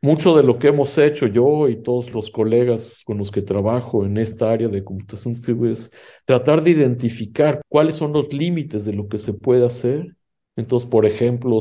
mucho de lo que hemos hecho yo y todos los colegas con los que trabajo en esta área de computación es tratar de identificar cuáles son los límites de lo que se puede hacer. Entonces, por ejemplo,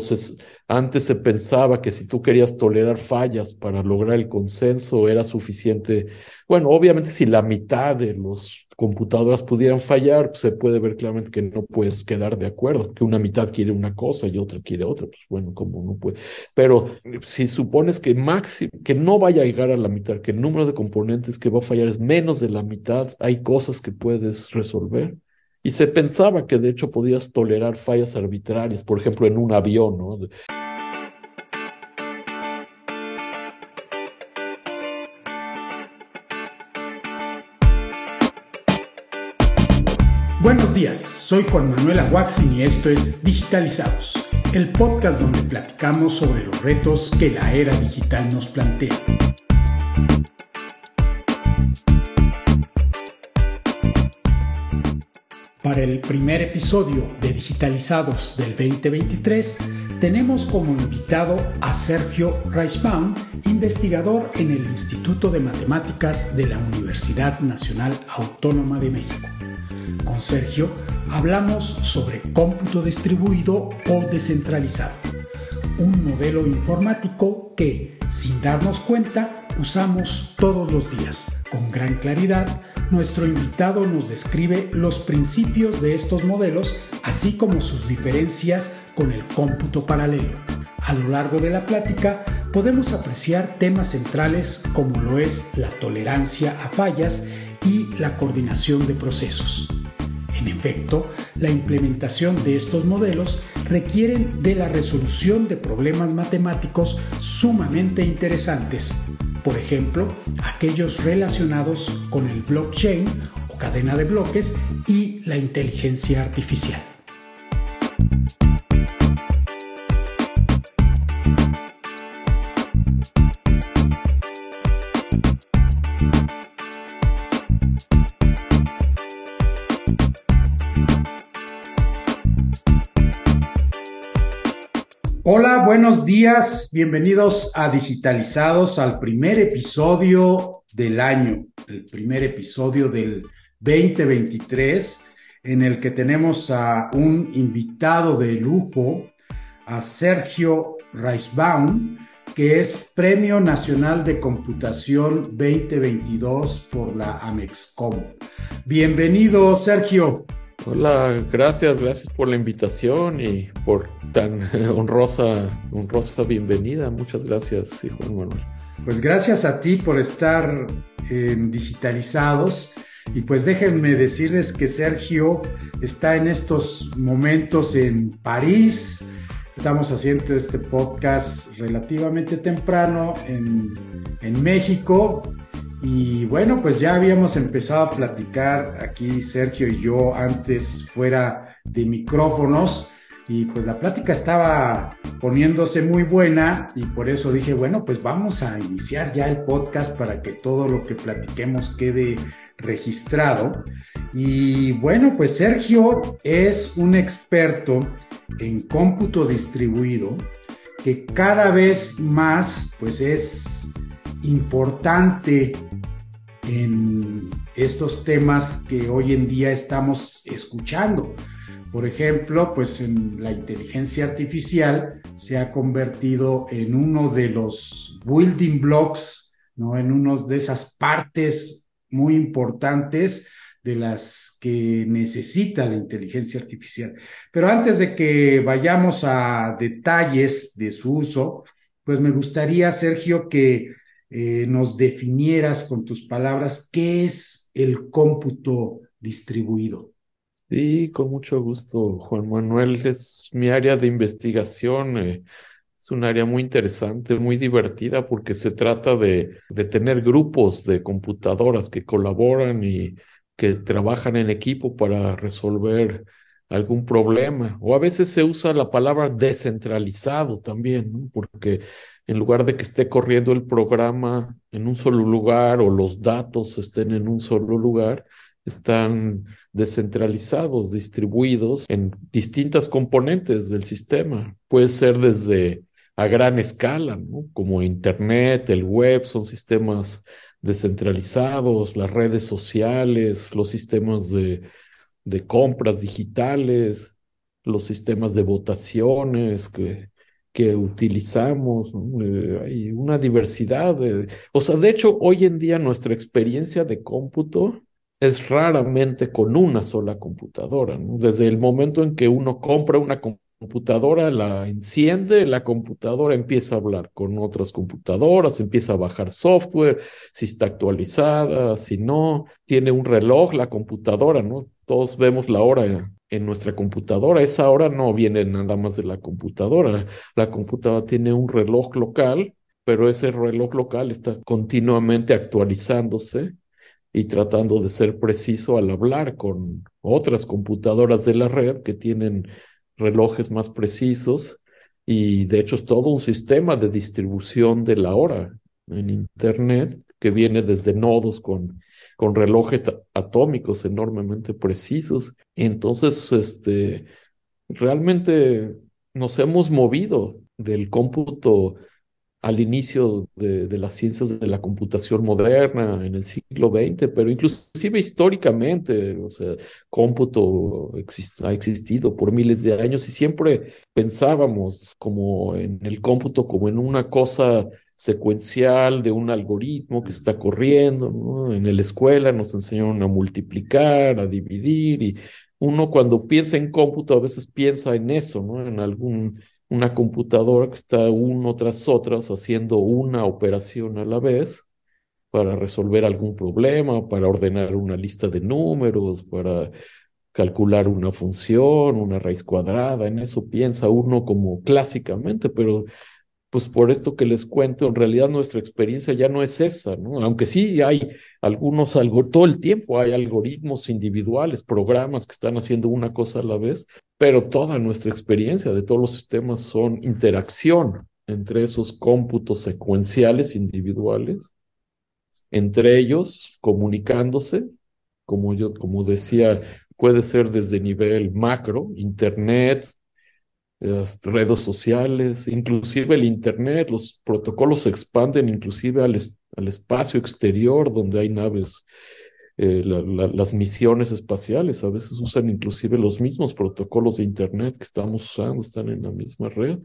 antes se pensaba que si tú querías tolerar fallas para lograr el consenso era suficiente. Bueno, obviamente si la mitad de los computadoras pudieran fallar, pues se puede ver claramente que no puedes quedar de acuerdo, que una mitad quiere una cosa y otra quiere otra, pues bueno, como no puede. Pero si supones que máximo, que no vaya a llegar a la mitad, que el número de componentes que va a fallar es menos de la mitad, hay cosas que puedes resolver. Y se pensaba que de hecho podías tolerar fallas arbitrarias, por ejemplo, en un avión, ¿no? Buenos días, soy Juan Manuel Aguaxin y esto es Digitalizados, el podcast donde platicamos sobre los retos que la era digital nos plantea. Para el primer episodio de Digitalizados del 2023, tenemos como invitado a Sergio Reichbaum, investigador en el Instituto de Matemáticas de la Universidad Nacional Autónoma de México. Con Sergio hablamos sobre cómputo distribuido o descentralizado, un modelo informático que, sin darnos cuenta, usamos todos los días. Con gran claridad, nuestro invitado nos describe los principios de estos modelos, así como sus diferencias con el cómputo paralelo. A lo largo de la plática podemos apreciar temas centrales como lo es la tolerancia a fallas y la coordinación de procesos. En efecto, la implementación de estos modelos requieren de la resolución de problemas matemáticos sumamente interesantes, por ejemplo, aquellos relacionados con el blockchain o cadena de bloques y la inteligencia artificial. Hola, buenos días, bienvenidos a Digitalizados, al primer episodio del año, el primer episodio del 2023, en el que tenemos a un invitado de lujo, a Sergio Reisbaum, que es Premio Nacional de Computación 2022 por la Amexcom. Bienvenido, Sergio. Hola, gracias, gracias por la invitación y por tan honrosa, honrosa bienvenida. Muchas gracias, Juan Manuel. Pues gracias a ti por estar digitalizados. Y pues déjenme decirles que Sergio está en estos momentos en París. Estamos haciendo este podcast relativamente temprano en, en México y bueno, pues ya habíamos empezado a platicar aquí Sergio y yo antes fuera de micrófonos y pues la plática estaba poniéndose muy buena y por eso dije, bueno, pues vamos a iniciar ya el podcast para que todo lo que platiquemos quede registrado. Y bueno, pues Sergio es un experto en cómputo distribuido que cada vez más pues es importante en estos temas que hoy en día estamos escuchando. Por ejemplo, pues en la inteligencia artificial se ha convertido en uno de los building blocks, ¿no? En uno de esas partes muy importantes de las que necesita la inteligencia artificial. Pero antes de que vayamos a detalles de su uso, pues me gustaría, Sergio, que eh, nos definieras con tus palabras qué es el cómputo distribuido. Sí, con mucho gusto, Juan Manuel. Es mi área de investigación. Eh, es un área muy interesante, muy divertida, porque se trata de, de tener grupos de computadoras que colaboran y que trabajan en equipo para resolver algún problema. O a veces se usa la palabra descentralizado también, porque en lugar de que esté corriendo el programa en un solo lugar o los datos estén en un solo lugar, están descentralizados, distribuidos en distintas componentes del sistema. Puede ser desde a gran escala, ¿no? Como Internet, el web, son sistemas descentralizados, las redes sociales, los sistemas de, de compras digitales, los sistemas de votaciones que, que utilizamos, eh, hay una diversidad de... O sea, de hecho, hoy en día nuestra experiencia de cómputo es raramente con una sola computadora. Desde el momento en que uno compra una computadora, la enciende, la computadora empieza a hablar con otras computadoras, empieza a bajar software, si está actualizada, si no, tiene un reloj la computadora, ¿no? Todos vemos la hora en nuestra computadora. Esa hora no viene nada más de la computadora. La computadora tiene un reloj local, pero ese reloj local está continuamente actualizándose y tratando de ser preciso al hablar con otras computadoras de la red que tienen relojes más precisos y de hecho es todo un sistema de distribución de la hora en Internet que viene desde nodos con con relojes atómicos enormemente precisos. Entonces, este, realmente nos hemos movido del cómputo al inicio de, las ciencias de la computación moderna en el siglo XX, pero inclusive históricamente, o sea, cómputo ha existido por miles de años y siempre pensábamos como en el cómputo como en una cosa secuencial de un algoritmo que está corriendo, ¿no? En la escuela nos enseñaron a multiplicar, a dividir, y uno cuando piensa en cómputo a veces piensa en eso, ¿no? En algún, una computadora que está uno tras otras haciendo una operación a la vez para resolver algún problema, para ordenar una lista de números, para calcular una función, una raíz cuadrada, en eso piensa uno como clásicamente, pero pues por esto que les cuento, en realidad nuestra experiencia ya no es esa, ¿no? Aunque sí hay algunos, algo, todo el tiempo hay algoritmos individuales, programas que están haciendo una cosa a la vez, pero toda nuestra experiencia de todos los sistemas son interacción entre esos cómputos secuenciales individuales, entre ellos comunicándose, como yo, como decía, puede ser desde nivel macro, internet, las redes sociales, inclusive el Internet, los protocolos se expanden inclusive al, al espacio exterior donde hay naves, eh, las misiones espaciales a veces usan inclusive los mismos protocolos de Internet que estamos usando, están en la misma red.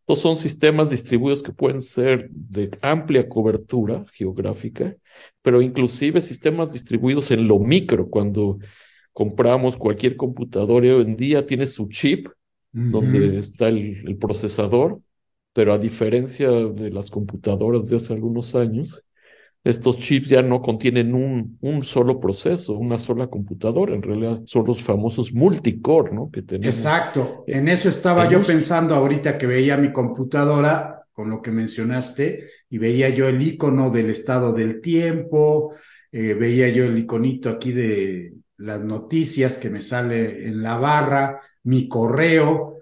Estos son sistemas distribuidos que pueden ser de amplia cobertura geográfica, pero inclusive sistemas distribuidos en lo micro, cuando compramos cualquier computadora hoy en día tiene su chip donde está el, procesador, pero a diferencia de las computadoras de hace algunos años, estos chips ya no contienen un, un solo proceso, una sola computadora, en realidad son los famosos multicore, ¿no? Que tenemos. Exacto, en eso estaba yo pensando ahorita que veía mi computadora con lo que mencionaste y veía yo el icono del estado del tiempo, eh, veía yo el iconito aquí de las noticias que me sale en la barra, mi correo,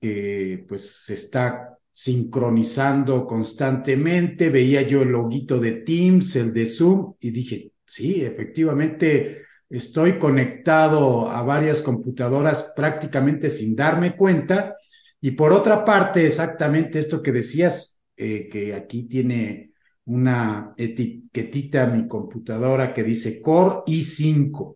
que pues se está sincronizando constantemente, veía yo el loguito de Teams, el de Zoom, y dije, sí, efectivamente estoy conectado a varias computadoras prácticamente sin darme cuenta. Y por otra parte, exactamente esto que decías, eh, que aquí tiene una etiquetita mi computadora que dice Core i5.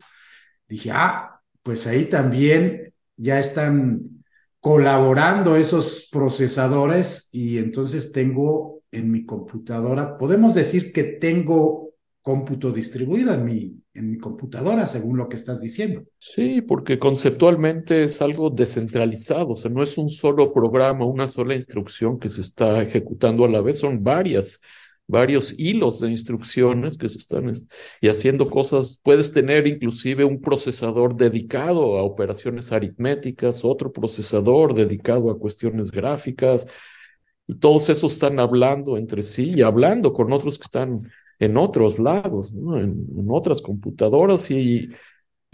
Dije, ah, pues ahí también ya están colaborando esos procesadores y entonces tengo en mi computadora, podemos decir que tengo cómputo distribuido en mi, en mi computadora, según lo que estás diciendo. Sí, porque conceptualmente es algo descentralizado, o sea, no es un solo programa, una sola instrucción que se está ejecutando a la vez, son varias varios hilos de instrucciones que se están y haciendo cosas. Puedes tener inclusive un procesador dedicado a operaciones aritméticas, otro procesador dedicado a cuestiones gráficas, y todos esos están hablando entre sí y hablando con otros que están en otros lados, en, en otras computadoras y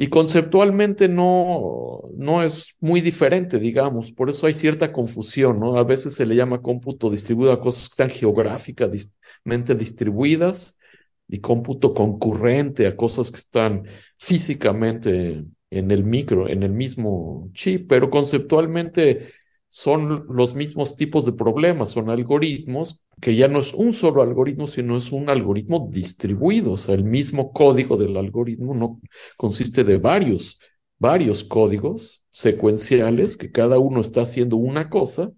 y conceptualmente no, no es muy diferente, digamos, por eso hay cierta confusión, ¿no? A veces se le llama cómputo distribuido a cosas que están geográficamente distribuidas y cómputo concurrente a cosas que están físicamente en el micro, en el mismo chip, pero conceptualmente son los mismos tipos de problemas, son algoritmos que ya no es un solo algoritmo, sino es un algoritmo distribuido, o sea, el mismo código del algoritmo no consiste de varios, varios códigos secuenciales que cada uno está haciendo una cosa,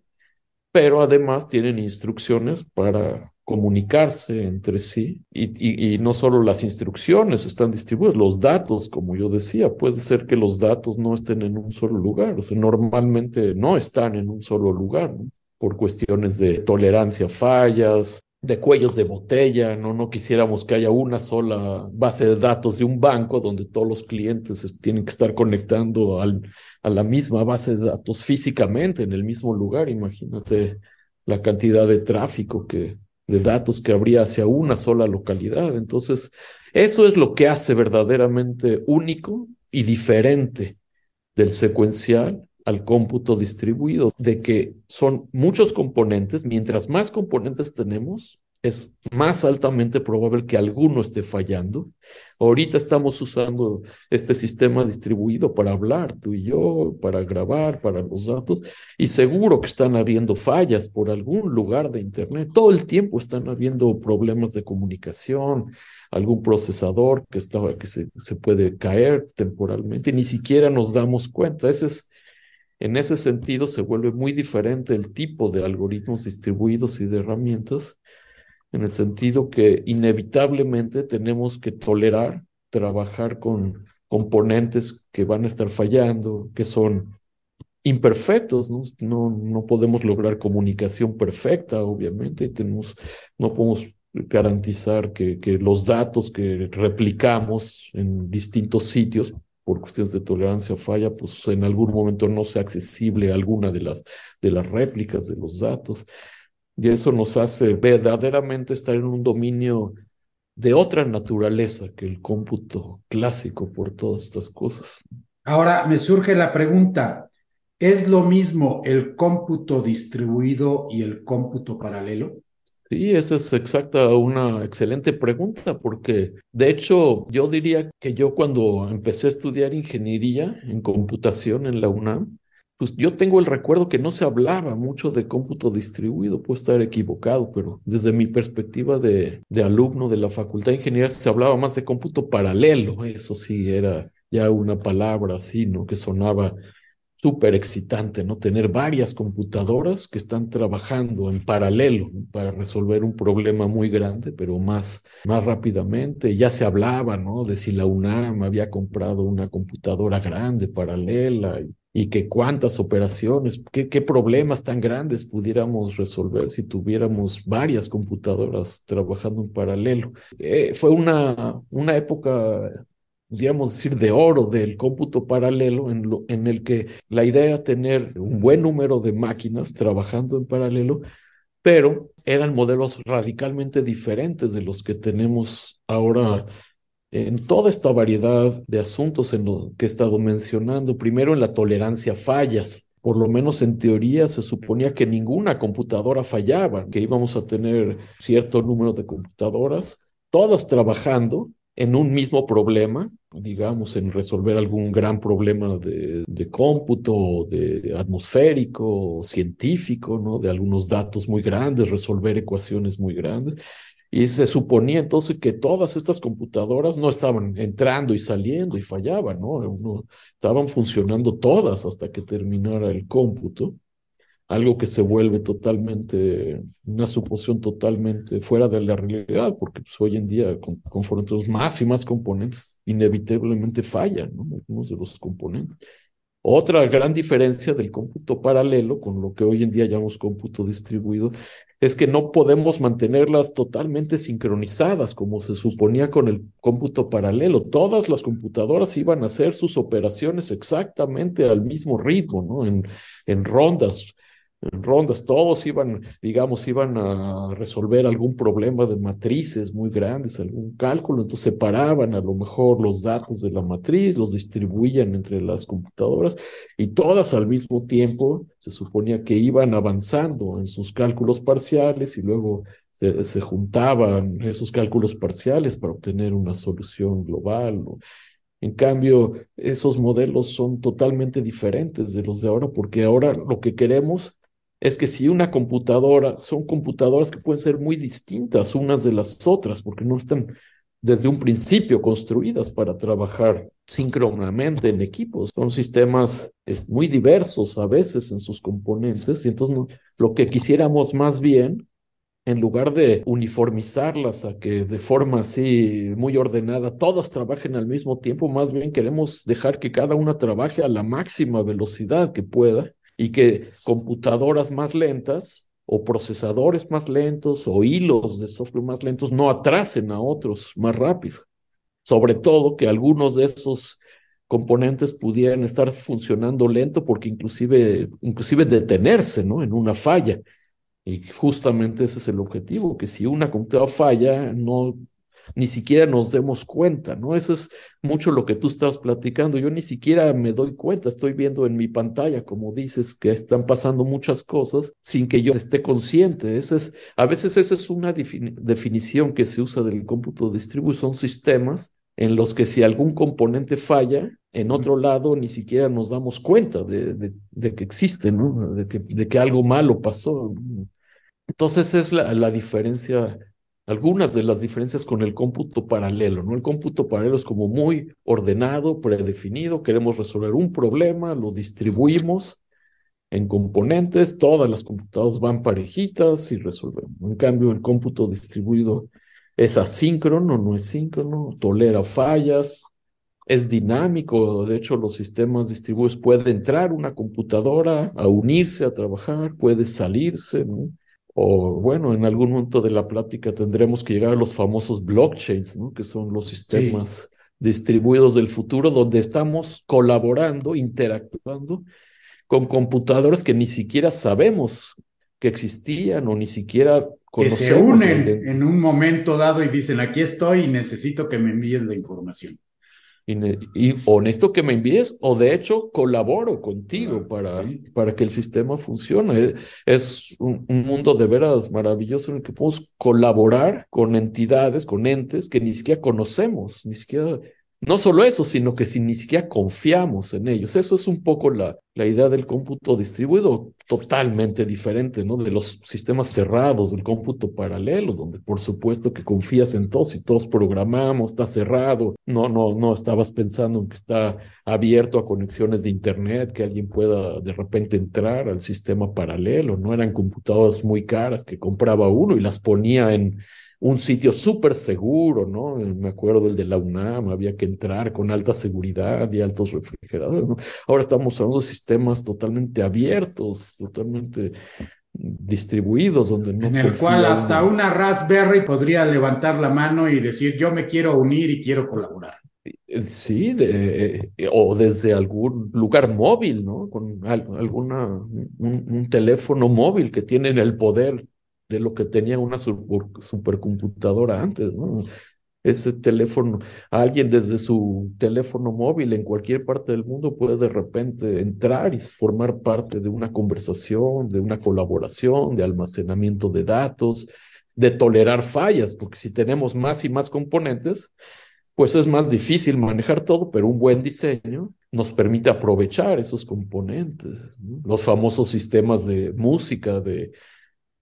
pero además tienen instrucciones para comunicarse entre sí y, y, no solo las instrucciones están distribuidas, los datos, como yo decía, puede ser que los datos no estén en un solo lugar, o sea, normalmente no están en un solo lugar, por cuestiones de tolerancia a fallas, de cuellos de botella, ¿no? No quisiéramos que haya una sola base de datos de un banco donde todos los clientes tienen que estar conectando al, a la misma base de datos físicamente en el mismo lugar. Imagínate la cantidad de tráfico que, de datos que habría hacia una sola localidad. Entonces, eso es lo que hace verdaderamente único y diferente del secuencial al cómputo distribuido, de que son muchos componentes, mientras más componentes tenemos, es más altamente probable que alguno esté fallando. Ahorita estamos usando este sistema distribuido para hablar, tú y yo, para grabar, para los datos, y seguro que están habiendo fallas por algún lugar de Internet. Todo el tiempo están habiendo problemas de comunicación, algún procesador que, estaba, que se, puede caer temporalmente, ni siquiera nos damos cuenta. Ese es, en ese sentido, se vuelve muy diferente el tipo de algoritmos distribuidos y de herramientas en el sentido que inevitablemente tenemos que tolerar trabajar con componentes que van a estar fallando, que son imperfectos, ¿no? No, no podemos lograr comunicación perfecta, obviamente, y tenemos, no podemos garantizar que, que los datos que replicamos en distintos sitios por cuestiones de tolerancia falla, pues en algún momento no sea accesible alguna de las, de las réplicas de los datos. Y eso nos hace verdaderamente estar en un dominio de otra naturaleza que el cómputo clásico por todas estas cosas. Ahora me surge la pregunta, ¿es lo mismo el cómputo distribuido y el cómputo paralelo? Sí, esa es exacta una excelente pregunta, porque de hecho yo diría que yo cuando empecé a estudiar ingeniería en computación en la UNAM, pues yo tengo el recuerdo que no se hablaba mucho de cómputo distribuido, puedo estar equivocado, pero desde mi perspectiva de, de alumno de la Facultad de Ingeniería se hablaba más de cómputo paralelo, eso sí, era ya una palabra así, ¿no? Que sonaba súper excitante, ¿no? Tener varias computadoras que están trabajando en paralelo para resolver un problema muy grande, pero más, más rápidamente. Ya se hablaba, ¿no? De si la UNAM había comprado una computadora grande paralela y que cuántas operaciones, qué, problemas tan grandes pudiéramos resolver si tuviéramos varias computadoras trabajando en paralelo. Eh, fue una, una época, digamos decir, de oro del cómputo paralelo en, lo, en el que la idea era tener un buen número de máquinas trabajando en paralelo, pero eran modelos radicalmente diferentes de los que tenemos ahora en toda esta variedad de asuntos en lo que he estado mencionando. Primero en la tolerancia a fallas. Por lo menos en teoría se suponía que ninguna computadora fallaba, que íbamos a tener cierto número de computadoras, todas trabajando en un mismo problema, digamos, en resolver algún gran problema de, de cómputo, de atmosférico, científico, ¿no? De algunos datos muy grandes, resolver ecuaciones muy grandes. Y se suponía entonces que todas estas computadoras no estaban entrando y saliendo y fallaban, ¿no? estaban funcionando todas hasta que terminara el cómputo, algo que se vuelve totalmente, una suposición totalmente fuera de la realidad, porque pues, hoy en día, conforme tenemos más y más componentes, inevitablemente fallan, ¿no? Algunos de los componentes. Otra gran diferencia del cómputo paralelo con lo que hoy en día llamamos cómputo distribuido es que no podemos mantenerlas totalmente sincronizadas como se suponía con el cómputo paralelo. Todas las computadoras iban a hacer sus operaciones exactamente al mismo ritmo, ¿no? En, en rondas rondas, todos iban, digamos, iban a resolver algún problema de matrices muy grandes, algún cálculo, entonces separaban a lo mejor los datos de la matriz, los distribuían entre las computadoras y todas al mismo tiempo se suponía que iban avanzando en sus cálculos parciales y luego se, se juntaban esos cálculos parciales para obtener una solución global. En cambio, esos modelos son totalmente diferentes de los de ahora, porque ahora lo que queremos es que si una computadora, son computadoras que pueden ser muy distintas unas de las otras, porque no están desde un principio construidas para trabajar síncronamente en equipos. Son sistemas eh, muy diversos a veces en sus componentes y entonces lo que quisiéramos más bien, en lugar de uniformizarlas a que de forma así muy ordenada todas trabajen al mismo tiempo, más bien queremos dejar que cada una trabaje a la máxima velocidad que pueda y que computadoras más lentas o procesadores más lentos o hilos de software más lentos no atrasen a otros más rápido. Sobre todo que algunos de esos componentes pudieran estar funcionando lento porque inclusive, inclusive detenerse ¿no? en una falla. Y justamente ese es el objetivo, que si una computadora falla, no ni siquiera nos demos cuenta, ¿no? Eso es mucho lo que tú estás platicando. Yo ni siquiera me doy cuenta, estoy viendo en mi pantalla, como dices, que están pasando muchas cosas sin que yo esté consciente. Esa es, a veces esa es una definición que se usa del cómputo distribuido, son sistemas en los que si algún componente falla, en otro lado ni siquiera nos damos cuenta de, que existe, ¿no? De que, de que algo malo pasó. Entonces es la, la diferencia algunas de las diferencias con el cómputo paralelo, ¿no? El cómputo paralelo es como muy ordenado, predefinido, queremos resolver un problema, lo distribuimos en componentes, todas las computadoras van parejitas y resolvemos. En cambio, el cómputo distribuido es asíncrono, no es síncrono, tolera fallas, es dinámico, de hecho los sistemas distribuidos puede entrar una computadora a unirse a trabajar, puede salirse, ¿no? O bueno, en algún momento de la plática tendremos que llegar a los famosos blockchains, ¿no? que son los sistemas distribuidos del futuro, donde estamos colaborando, interactuando con computadoras que ni siquiera sabemos que existían o ni siquiera conocemos. Que se unen en un momento dado y dicen, aquí estoy y necesito que me envíes la información y, honesto que me envíes o de hecho colaboro contigo para, para que el sistema funcione. Es un, un, mundo de veras maravilloso en el que podemos colaborar con entidades, con entes que ni siquiera conocemos, ni siquiera no solo eso, sino que si ni siquiera confiamos en ellos. Eso es un poco la, la idea del cómputo distribuido, totalmente diferente, ¿no? De los sistemas cerrados, del cómputo paralelo, donde por supuesto que confías en todos y todos programamos, está cerrado. No, no, no estabas pensando en que está abierto a conexiones de internet, que alguien pueda de repente entrar al sistema paralelo. No eran computadoras muy caras que compraba uno y las ponía en un sitio súper seguro, ¿no? Me acuerdo el de la UNAM, había que entrar con alta seguridad y altos refrigeradores, ¿no? Ahora estamos hablando de sistemas totalmente abiertos, totalmente distribuidos, donde no En el cual hasta una Raspberry podría levantar la mano y decir, yo me quiero unir y quiero colaborar. Eh, sí, de, eh, o desde algún lugar móvil, ¿no? Con alguna, un, un teléfono móvil que tienen el poder de lo que tenía una supercomputadora antes. Ese teléfono, alguien desde su teléfono móvil en cualquier parte del mundo puede de repente entrar y formar parte de una conversación, de una colaboración, de almacenamiento de datos, de tolerar fallas, porque si tenemos más y más componentes, pues es más difícil manejar todo, pero un buen diseño nos permite aprovechar esos componentes. Los famosos sistemas de música, de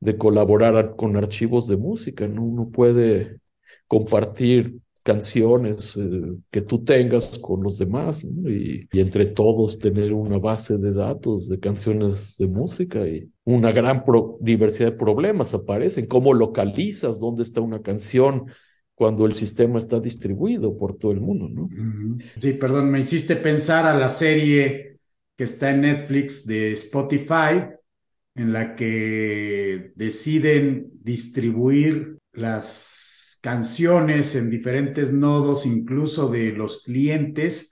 de colaborar con archivos de música, ¿no? Uno puede compartir canciones eh, que tú tengas con los demás y, entre todos tener una base de datos de canciones de música y una gran diversidad de problemas aparecen. ¿Cómo localizas dónde está una canción cuando el sistema está distribuido por todo el mundo? ¿no? Sí, perdón, me hiciste pensar a la serie que está en Netflix de Spotify, en la que deciden distribuir las canciones en diferentes nodos, incluso de los clientes,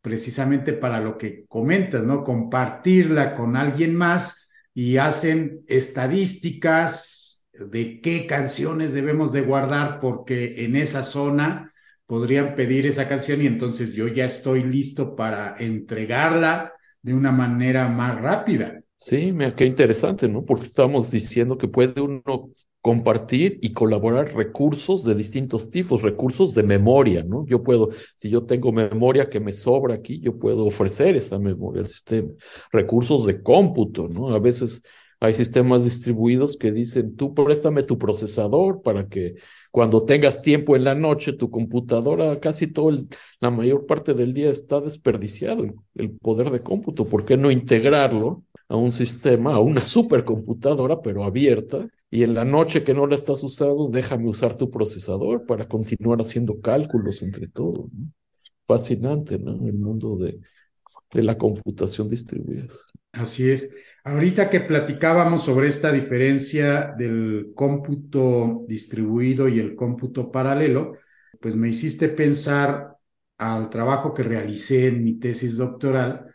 precisamente para lo que comentas, ¿no? Compartirla con alguien más y hacen estadísticas de qué canciones debemos de guardar porque en esa zona podrían pedir esa canción y entonces yo ya estoy listo para entregarla de una manera más rápida Sí, mira, qué interesante, ¿no? Porque estamos diciendo que puede uno compartir y colaborar recursos de distintos tipos, recursos de memoria, ¿no? Yo puedo, si yo tengo memoria que me sobra aquí, yo puedo ofrecer esa memoria al sistema. Recursos de cómputo, ¿no? A veces hay sistemas distribuidos que dicen, tú préstame tu procesador para que cuando tengas tiempo en la noche, tu computadora casi todo la mayor parte del día está desperdiciado el poder de cómputo. ¿Por qué no integrarlo a un sistema, a una supercomputadora, pero abierta, y en la noche que no la estás usando, déjame usar tu procesador para continuar haciendo cálculos entre todos. Fascinante, ¿no? El mundo de, de la computación distribuida. Así es. Ahorita que platicábamos sobre esta diferencia del cómputo distribuido y el cómputo paralelo, pues me hiciste pensar al trabajo que realicé en mi tesis doctoral,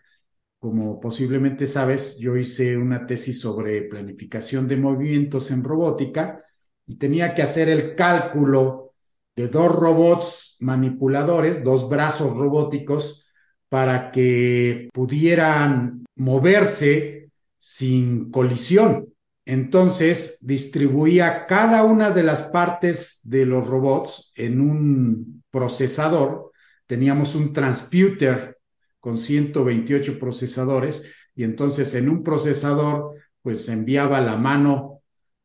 como posiblemente sabes, yo hice una tesis sobre planificación de movimientos en robótica y tenía que hacer el cálculo de dos robots manipuladores, dos brazos robóticos, para que pudieran moverse sin colisión. Entonces, distribuía cada una de las partes de los robots en un procesador. Teníamos un transputer con 128 procesadores y entonces en un procesador pues enviaba la mano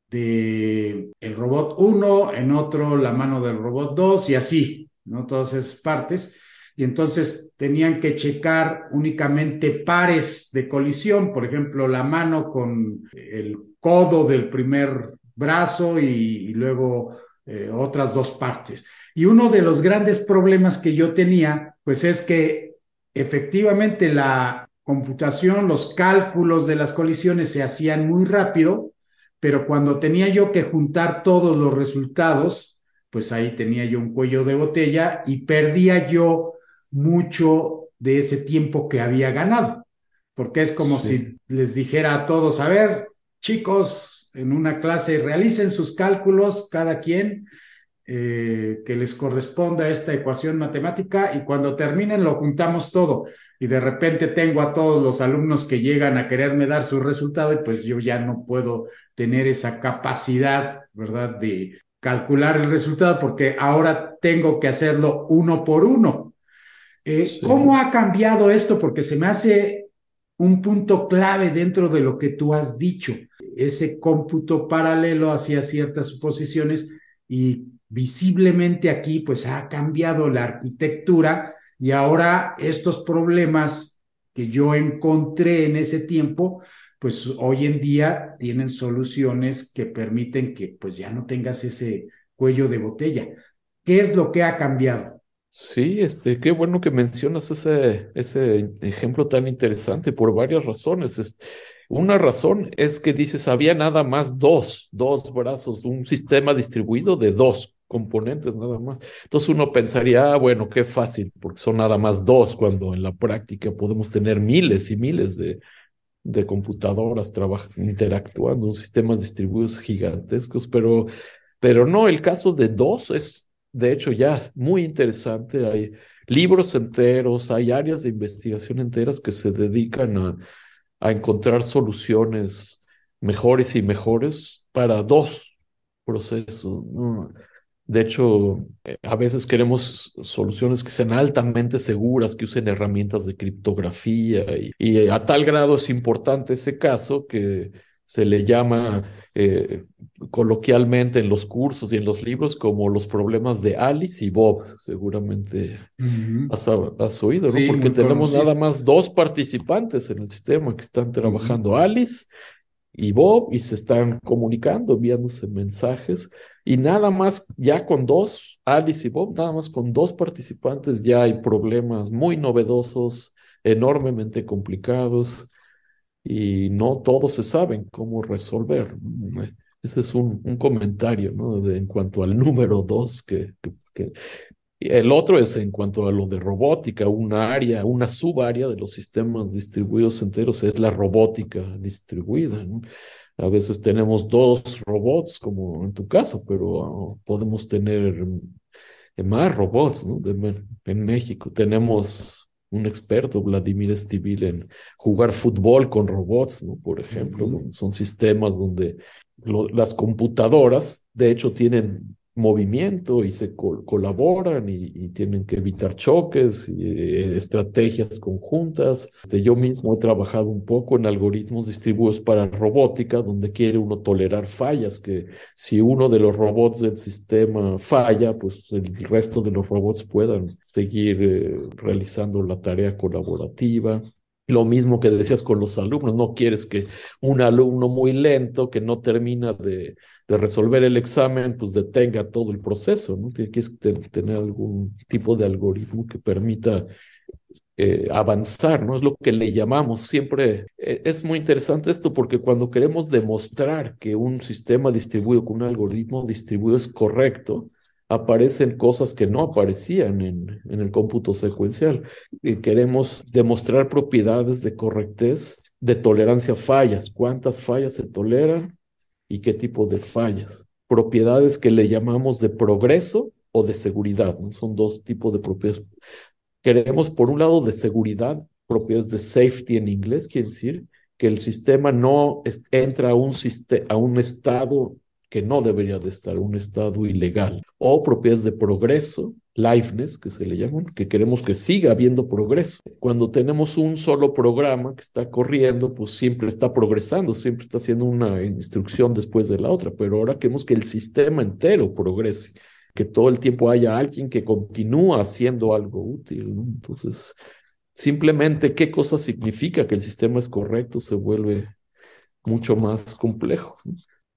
de el robot 1, en otro la mano del robot 2 y así, ¿no? Todas esas partes. Y entonces tenían que checar únicamente pares de colisión, por ejemplo, la mano con el codo del primer brazo y, luego eh, otras dos partes. Y uno de los grandes problemas que yo tenía, pues es que efectivamente la computación, los cálculos de las colisiones se hacían muy rápido, pero cuando tenía yo que juntar todos los resultados, pues ahí tenía yo un cuello de botella y perdía yo mucho de ese tiempo que había ganado, porque es como si les dijera a todos, a ver, chicos, en una clase realicen sus cálculos cada quien eh, que les corresponda esta ecuación matemática y cuando terminen lo juntamos todo y de repente tengo a todos los alumnos que llegan a quererme dar su resultado y pues yo ya no puedo tener esa capacidad, ¿verdad?, de calcular el resultado porque ahora tengo que hacerlo uno por uno. Eh, ¿Cómo ha cambiado esto? Porque se me hace un punto clave dentro de lo que tú has dicho. Ese cómputo paralelo hacía ciertas suposiciones y visiblemente aquí pues ha cambiado la arquitectura y ahora estos problemas que yo encontré en ese tiempo, pues hoy en día tienen soluciones que permiten que pues ya no tengas ese cuello de botella. ¿Qué es lo que ha cambiado? Sí, este, qué bueno que mencionas ese, ese ejemplo tan interesante por varias razones. Una razón es que dices, había nada más dos, dos brazos, un sistema distribuido de dos componentes nada más. Entonces uno pensaría, ah, bueno, qué fácil, porque son nada más dos, cuando en la práctica podemos tener miles y miles de, de computadoras interactuando, sistemas distribuidos gigantescos, pero, pero no, el caso de dos es, de hecho, ya muy interesante. Hay libros enteros, hay áreas de investigación enteras que se dedican a a encontrar soluciones mejores y mejores para dos procesos. De hecho, eh, a veces queremos soluciones que sean altamente seguras, que usen herramientas de criptografía y, a tal grado es importante ese caso que se le llama eh, coloquialmente en los cursos y en los libros como los problemas de Alice y Bob, seguramente has, oído, ¿no? Porque tenemos nada más dos participantes en el sistema que están trabajando, Alice y Bob, y se están comunicando, enviándose mensajes, y nada más, ya con dos, Alice y Bob, nada más con dos participantes ya hay problemas muy novedosos, enormemente complicados y no todos se saben cómo resolver. Ese es un, un comentario, ¿no? De, en cuanto al número dos, que, que, el otro es en cuanto a lo de robótica, una área, una subárea de los sistemas distribuidos enteros es la robótica distribuida. A veces tenemos dos robots, como en tu caso, pero ah, podemos tener más robots, ¿no? en México tenemos un experto, Vladimir Stivil, en jugar fútbol con robots, ¿no? Por ejemplo, son sistemas donde las computadoras, de hecho, tienen movimiento y se colaboran y, tienen que evitar choques y eh, estrategias conjuntas. Este, yo mismo he trabajado un poco en algoritmos distribuidos para robótica, donde quiere uno tolerar fallas, que si uno de los robots del sistema falla, pues el resto de los robots puedan seguir eh, realizando la tarea colaborativa. Lo mismo que decías con los alumnos, no quieres que un alumno muy lento que no termina de, resolver el examen, pues detenga todo el proceso, ¿no? Tienes que tener algún tipo de algoritmo que permita eh, avanzar, ¿no? Es lo que le llamamos siempre. Eh, es muy interesante esto porque cuando queremos demostrar que un sistema distribuido con un algoritmo distribuido es correcto, aparecen cosas que no aparecían en, en el cómputo secuencial. Y queremos demostrar propiedades de correctez, de tolerancia a fallas, cuántas fallas se toleran y qué tipo de fallas. Propiedades que le llamamos de progreso o de seguridad, ¿no? son dos tipos de propiedades. Queremos, por un lado, de seguridad, propiedades de safety en inglés, quiere decir que el sistema no entra a un, a un estado que no debería de estar un estado ilegal, o propiedades de progreso, liveness, que se le llaman, que queremos que siga habiendo progreso. Cuando tenemos un solo programa que está corriendo, pues siempre está progresando, siempre está haciendo una instrucción después de la otra, pero ahora queremos que el sistema entero progrese, que todo el tiempo haya alguien que continúa haciendo algo útil. Entonces, simplemente qué cosa significa que el sistema es correcto se vuelve mucho más complejo.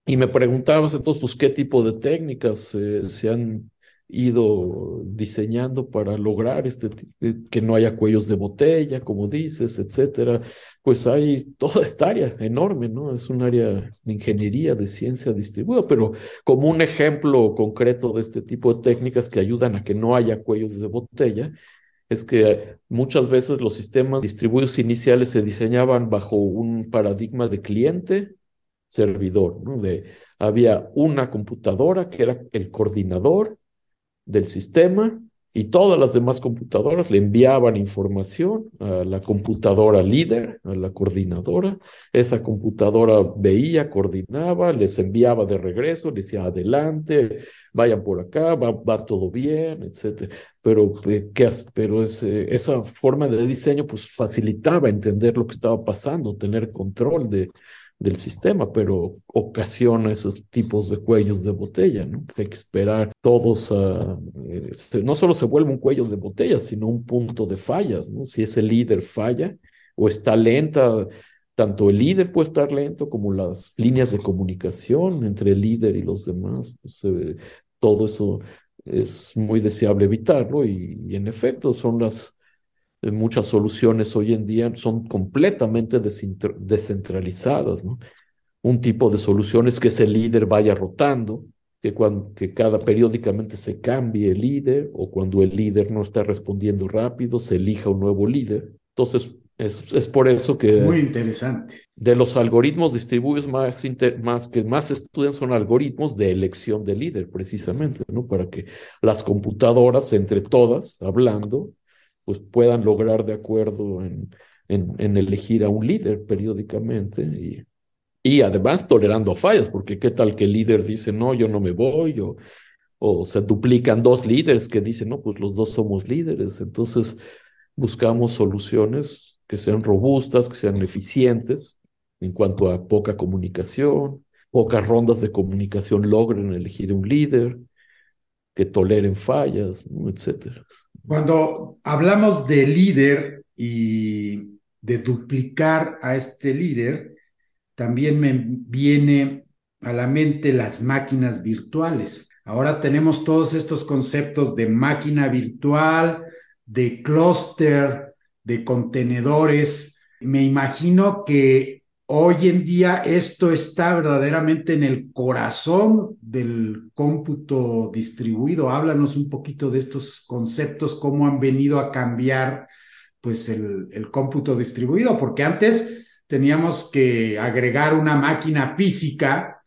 Y me preguntabas entonces, pues, qué tipo de técnicas se han ido diseñando para lograr este eh, que no haya cuellos de botella, como dices, etcétera. Pues hay toda esta área enorme, ¿no? Es un área de ingeniería, de ciencia distribuida, pero como un ejemplo concreto de este tipo de técnicas que ayudan a que no haya cuellos de botella, es que muchas veces los sistemas distribuidos iniciales se diseñaban bajo un paradigma de cliente, servidor, ¿no? De, había una computadora que era el coordinador del sistema y todas las demás computadoras le enviaban información a la computadora líder, a la coordinadora. Esa computadora veía, coordinaba, les enviaba de regreso, les decía adelante, vayan por acá, va, todo bien, etc. Pero, eh, ¿qué, pero esa forma de diseño pues facilitaba entender lo que estaba pasando, tener control de, del sistema, pero ocasiona esos tipos de cuellos de botella, ¿no? Hay que esperar todos, a, eh, no solo se vuelve un cuello de botella, sino un punto de fallas, ¿no? Si ese líder falla o está lenta, tanto el líder puede estar lento como las líneas de comunicación entre el líder y los demás, pues, eh, todo eso es muy deseable evitarlo y en efecto son las muchas soluciones hoy en día son completamente descentralizadas. ¿no? Un tipo de solución es que ese líder vaya rotando, que, cuando, que cada periódicamente se cambie el líder o cuando el líder no está respondiendo rápido, se elija un nuevo líder. Entonces, es, es por eso que... Muy interesante. De los algoritmos distribuidos más, más que más estudian son algoritmos de elección de líder, precisamente, ¿no? Para que las computadoras, entre todas, hablando, pues puedan lograr de acuerdo en, en, elegir a un líder periódicamente y, y además tolerando fallas, porque qué tal que el líder dice, no, yo no me voy, o, o se duplican dos líderes que dicen, no, pues los dos somos líderes, entonces buscamos soluciones que sean robustas, que sean eficientes en cuanto a poca comunicación, pocas rondas de comunicación logren elegir un líder, que toleren fallas, etcétera. Cuando hablamos de líder y de duplicar a este líder, también me viene a la mente las máquinas virtuales. Ahora tenemos todos estos conceptos de máquina virtual, de clúster, de contenedores. Me imagino que Hoy en día esto está verdaderamente en el corazón del cómputo distribuido. Háblanos un poquito de estos conceptos, cómo han venido a cambiar pues el, el cómputo distribuido, porque antes teníamos que agregar una máquina física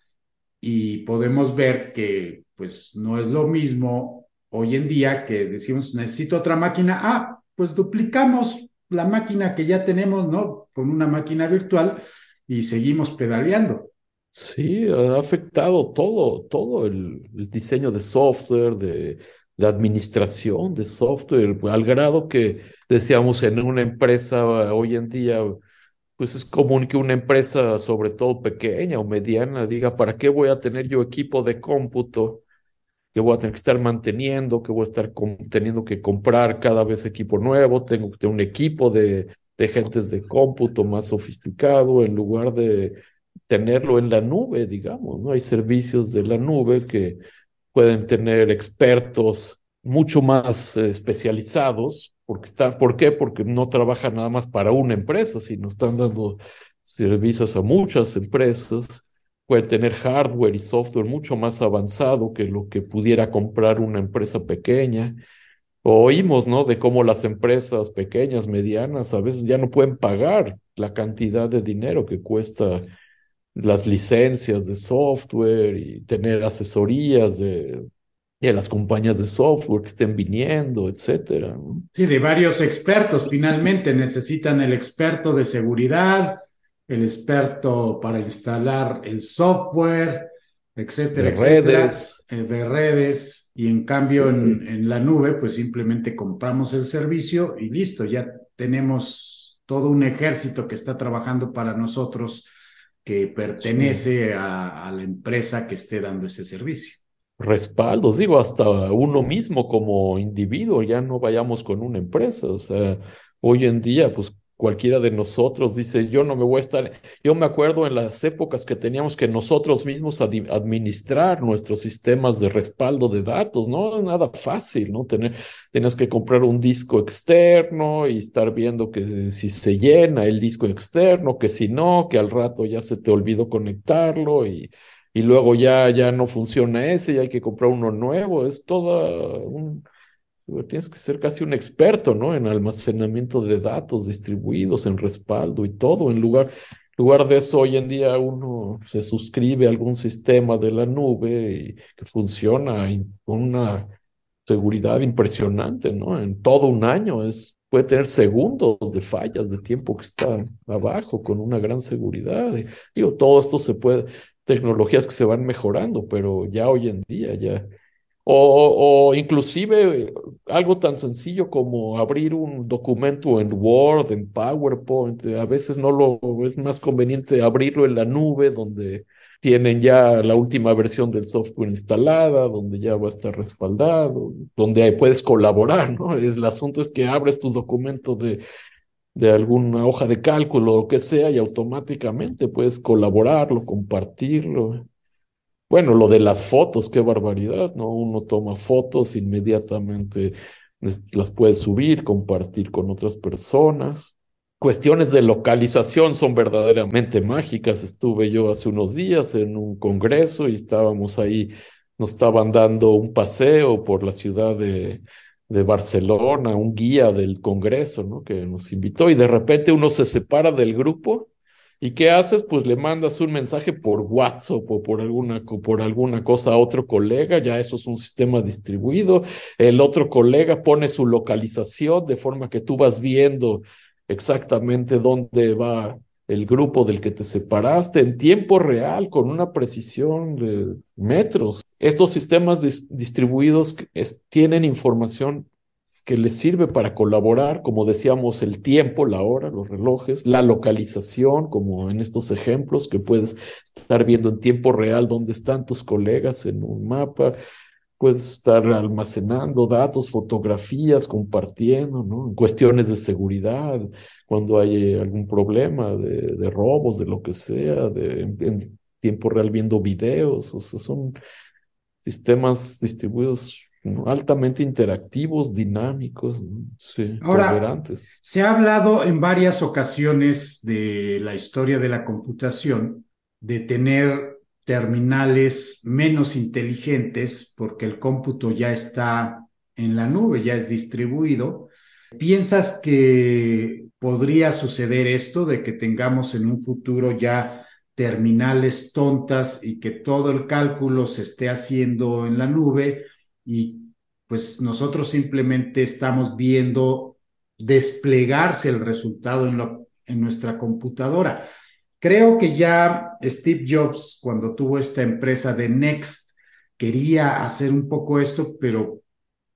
y podemos ver que pues no es lo mismo hoy en día que decimos necesito otra máquina, ah, pues duplicamos la máquina que ya tenemos, ¿no? Con una máquina virtual y seguimos pedaleando. Sí, ha afectado todo, todo el, diseño de software, de, de, administración de software, al grado que decíamos en una empresa hoy en día, pues es común que una empresa, sobre todo pequeña o mediana, diga, ¿para qué voy a tener yo equipo de cómputo? que voy a tener que estar manteniendo, que voy a estar teniendo que comprar cada vez equipo nuevo, tengo que tener un equipo de, de gentes de cómputo más sofisticado en lugar de tenerlo en la nube, digamos, ¿no? Hay servicios de la nube que pueden tener expertos mucho más eh, especializados, porque están, ¿por qué? Porque no trabajan nada más para una empresa, sino están dando servicios a muchas empresas. Puede tener hardware y software mucho más avanzado que lo que pudiera comprar una empresa pequeña. Oímos, ¿no? De cómo las empresas pequeñas, medianas, a veces ya no pueden pagar la cantidad de dinero que cuesta las licencias de software y tener asesorías de, de las compañías de software que estén viniendo, etcétera. Sí, de varios expertos. Finalmente necesitan el experto de seguridad, el experto para instalar el software, etcétera, de redes. Eh, de redes. Y en cambio en, en la nube, pues simplemente compramos el servicio y listo, ya tenemos todo un ejército que está trabajando para nosotros que pertenece a, la empresa que esté dando ese servicio. Respaldos, digo, hasta uno mismo como individuo, ya no vayamos con una empresa, o sea, hoy en día, pues cualquiera de nosotros dice, yo no me voy a estar, yo me acuerdo en las épocas que teníamos que nosotros mismos administrar nuestros sistemas de respaldo de datos, no nada fácil, ¿no? Tener, tenías que comprar un disco externo y estar viendo que si se llena el disco externo, que si no, que al rato ya se te olvidó conectarlo y, y luego ya, ya no funciona ese y hay que comprar uno nuevo, es todo un Tienes que ser casi un experto, ¿no? En almacenamiento de datos distribuidos, en respaldo y todo. En lugar, lugar de eso, hoy en día uno se suscribe a algún sistema de la nube y que funciona con una seguridad impresionante, ¿no? En todo un año puede tener segundos de fallas de tiempo que está abajo con una gran seguridad. digo, todo esto se puede, tecnologías que se van mejorando, pero ya hoy en día ya o, inclusive algo tan sencillo como abrir un documento en Word, en PowerPoint. A veces no lo es más conveniente abrirlo en la nube donde tienen ya la última versión del software instalada, donde ya va a estar respaldado, donde puedes colaborar, ¿no? Es, el asunto es que abres tu documento de, de alguna hoja de cálculo o lo que sea y automáticamente puedes colaborarlo, compartirlo. Bueno, lo de las fotos, qué barbaridad, ¿no? Uno toma fotos, inmediatamente las puede subir, compartir con otras personas. Cuestiones de localización son verdaderamente mágicas. Estuve yo hace unos días en un congreso y estábamos ahí, nos estaban dando un paseo por la ciudad de, Barcelona, un guía del congreso, ¿no? Que nos invitó y de repente uno se separa del grupo ¿Y qué haces? Pues le mandas un mensaje por WhatsApp o por alguna, por alguna cosa a otro colega, ya eso es un sistema distribuido. El otro colega pone su localización de forma que tú vas viendo exactamente dónde va el grupo del que te separaste en tiempo real, con una precisión de metros. Estos sistemas distribuidos tienen información que les sirve para colaborar, como decíamos, el tiempo, la hora, los relojes, la localización, como en estos ejemplos, que puedes estar viendo en tiempo real dónde están tus colegas en un mapa, puedes estar almacenando datos, fotografías, compartiendo, ¿no? En cuestiones de seguridad, cuando hay algún problema de, robos, de lo que sea, de, en, tiempo real viendo videos, o sea, son sistemas distribuidos altamente interactivos, dinámicos, sí, Ahora, se ha hablado en varias ocasiones de la historia de la computación, de tener terminales menos inteligentes porque el cómputo ya está en la nube, ya es distribuido. ¿Piensas que podría suceder esto de que tengamos en un futuro ya terminales tontas y que todo el cálculo se esté haciendo en la nube y pues nosotros simplemente estamos viendo desplegarse el resultado en, en nuestra computadora. Creo que ya Steve Jobs, cuando tuvo esta empresa de Next, quería hacer un poco esto, pero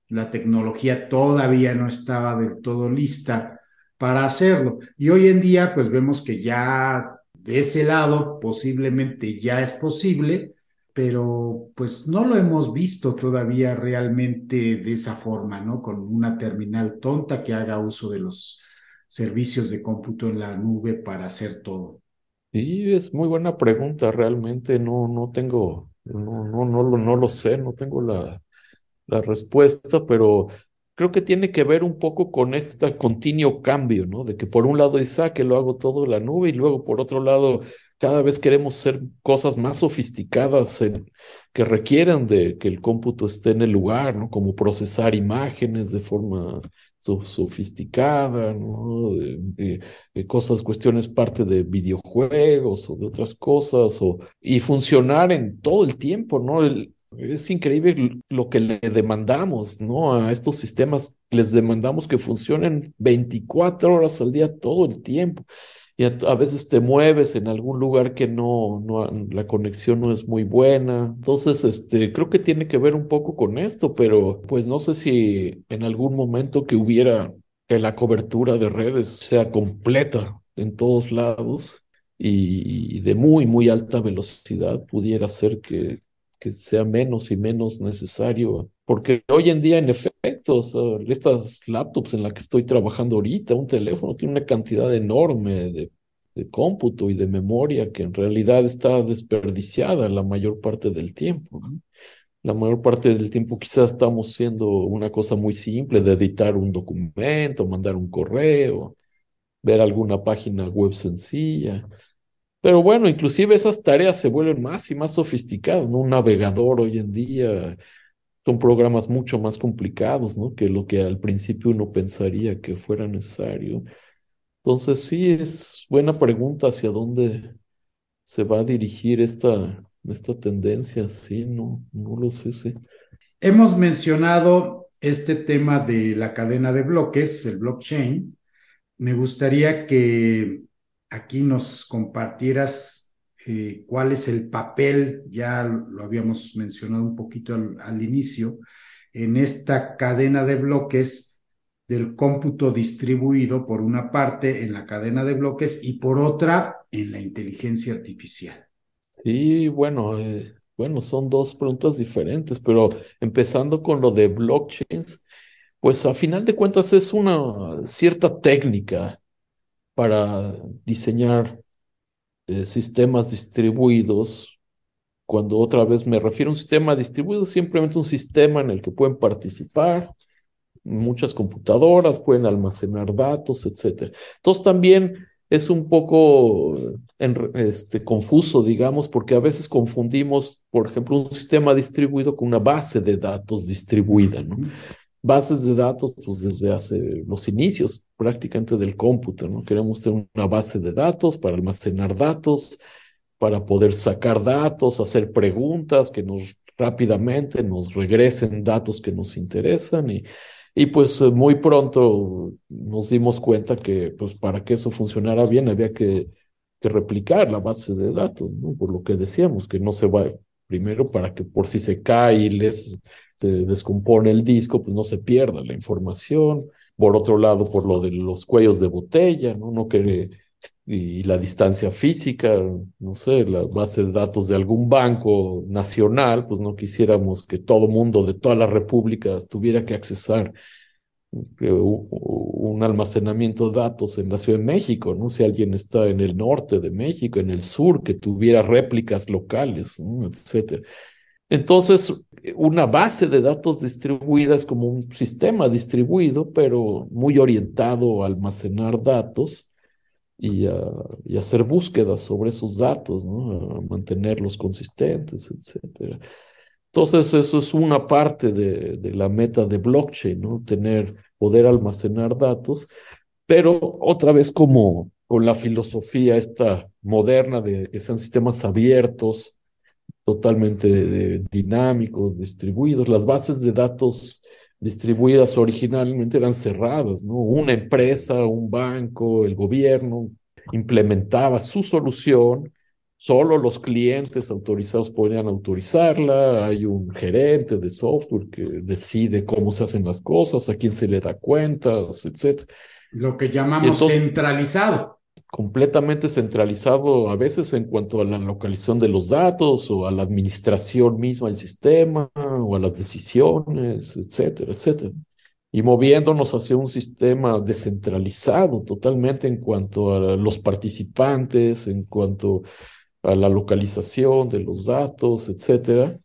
la tecnología todavía no estaba del todo lista para hacerlo. Y hoy en día, pues vemos que ya de ese lado posiblemente ya es posible, pero pues no lo hemos visto todavía realmente de esa forma, ¿no? Con una terminal tonta que haga uso de los servicios de cómputo en la nube para hacer todo. Sí, es muy buena pregunta, realmente no, no tengo, no, no, no, lo, no lo sé, no tengo la, la respuesta, pero creo que tiene que ver un poco con este continuo cambio, ¿no? De que por un lado dice, ah, que lo hago todo en la nube y luego por otro lado cada vez queremos hacer cosas más sofisticadas que requieran de que el cómputo esté en el lugar, ¿no? Como procesar imágenes de forma sofisticada, ¿no? De, cosas, cuestiones parte de videojuegos o de otras cosas, y funcionar en todo el tiempo, ¿no? es increíble lo que le demandamos, ¿no? A estos sistemas, les demandamos que funcionen 24 horas al día todo el tiempo y a, veces te mueves en algún lugar que no, no, la conexión no es muy buena. Entonces, este, creo que tiene que ver un poco con esto, pero pues no sé si en algún momento que hubiera que la cobertura de redes sea completa en todos lados y de muy, muy alta velocidad pudiera ser que, que sea menos y menos necesario, porque hoy en día, en efecto, estas laptops en las que estoy trabajando ahorita, un teléfono tiene una cantidad enorme de, cómputo y de memoria que en realidad está desperdiciada la mayor parte del tiempo. La mayor parte del tiempo quizás estamos haciendo una cosa muy simple de editar un documento, mandar un correo, ver alguna página web sencilla. Pero bueno, inclusive esas tareas se vuelven más y más sofisticadas. Un navegador hoy en día son programas mucho más complicados, ¿no? Que lo que al principio uno pensaría que fuera necesario. Entonces sí, es buena pregunta hacia dónde se va a dirigir esta, esta tendencia, sí, no, no lo sé, sí. Hemos mencionado este tema de la cadena de bloques, el blockchain. Me gustaría que aquí nos compartieras eh, cuál es el papel, ya lo habíamos mencionado un poquito al, inicio, en esta cadena de bloques del cómputo distribuido por una parte en la cadena de bloques y por otra en la inteligencia artificial. Sí, bueno, eh, bueno, son dos preguntas diferentes, pero empezando con lo de blockchains, pues a final de cuentas es una cierta técnica para diseñar eh, sistemas distribuidos. Cuando otra vez me refiero a un sistema distribuido, simplemente un sistema en el que pueden participar muchas computadoras, pueden almacenar datos, etc. Entonces también es un poco este, confuso, digamos, porque a veces confundimos, por ejemplo, un sistema distribuido con una base de datos distribuida, ¿no? Bases de datos, pues desde hace los inicios prácticamente del cómputo, ¿no? Queremos tener una base de datos para almacenar datos, para poder sacar datos, hacer preguntas que nos rápidamente nos regresen datos que nos interesan y, y pues muy pronto nos dimos cuenta que pues para que eso funcionara bien había que, que replicar la base de datos, ¿no? Por lo que decíamos, que no se va, primero para que por si se cae y les se descompone el disco, pues no se pierda la información. Por otro lado, por lo de los cuellos de botella, ¿no? No quiere, y la distancia física, no sé, la base de datos de algún banco nacional, pues no quisiéramos que todo mundo de toda la República tuviera que accesar un almacenamiento de datos en la Ciudad de México, ¿no? Si alguien está en el norte de México, en el sur, que tuviera réplicas locales, ¿no? etcétera. Entonces, una base de datos distribuida es como un sistema distribuido, pero muy orientado a almacenar datos y a, hacer búsquedas sobre esos datos, a mantenerlos consistentes, etc. Entonces, eso es una parte de, la meta de blockchain, ¿no? Tener, poder almacenar datos, pero otra vez como con la filosofía esta moderna de que sean sistemas abiertos, totalmente dinámicos, distribuidos. Las bases de datos distribuidas originalmente eran cerradas, ¿no? Una empresa, un banco, el gobierno implementaba su solución, solo los clientes autorizados podían autorizarla, hay un gerente de software que decide cómo se hacen las cosas, a quién se le da cuentas, etc. Lo que llamamos centralizado completamente centralizado a veces en cuanto a la localización de los datos o a la administración misma del sistema o a las decisiones, etcétera, etcétera. Y moviéndonos hacia un sistema descentralizado totalmente en cuanto a los participantes, en cuanto a la localización de los datos, etcétera.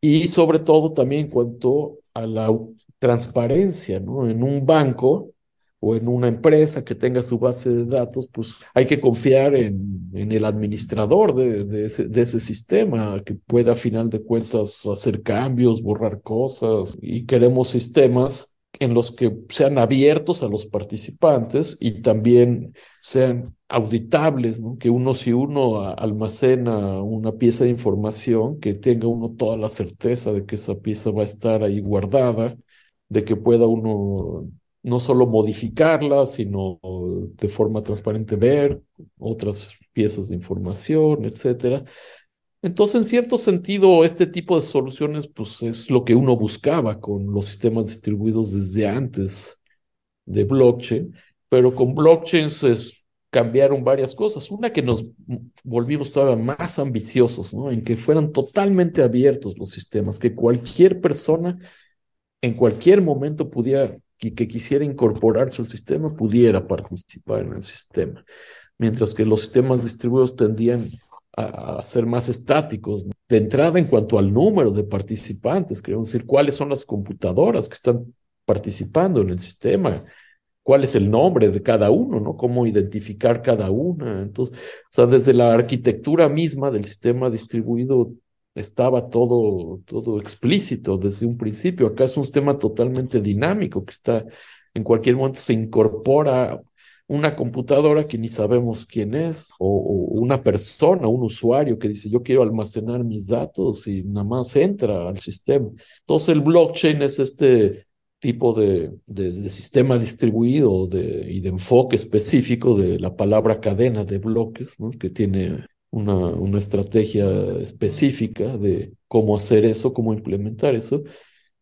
Y sobre todo también en cuanto a la transparencia, ¿no? En un banco, o en una empresa que tenga su base de datos, pues hay que confiar en, en el administrador de, ese, de, ese, sistema, que pueda a final de cuentas hacer cambios, borrar cosas, y queremos sistemas en los que sean abiertos a los participantes y también sean auditables, que uno si uno almacena una pieza de información, que tenga uno toda la certeza de que esa pieza va a estar ahí guardada, de que pueda uno no solo modificarla, sino de forma transparente ver otras piezas de información, etcétera. Entonces, en cierto sentido, este tipo de soluciones, pues, es lo que uno buscaba con los sistemas distribuidos desde antes de blockchain, pero con blockchains es, cambiaron varias cosas. Una que nos volvimos todavía más ambiciosos, ¿no? En que fueran totalmente abiertos los sistemas, que cualquier persona en cualquier momento pudiera y que quisiera incorporarse al sistema pudiera participar en el sistema, mientras que los sistemas distribuidos tendían a, ser más estáticos. De entrada, en cuanto al número de participantes, queremos decir, cuáles son las computadoras que están participando en el sistema, cuál es el nombre de cada uno, ¿no? Cómo identificar cada una. Entonces, o sea, desde la arquitectura misma del sistema distribuido estaba todo, todo explícito desde un principio. Acá es un sistema totalmente dinámico que está, en cualquier momento se incorpora una computadora que ni sabemos quién es, o, una persona, un usuario que dice yo quiero almacenar mis datos y nada más entra al sistema. Entonces el blockchain es este tipo de, de, sistema distribuido y de enfoque específico de la palabra cadena de bloques, ¿no? que tiene una, una estrategia específica de cómo hacer eso, cómo implementar eso,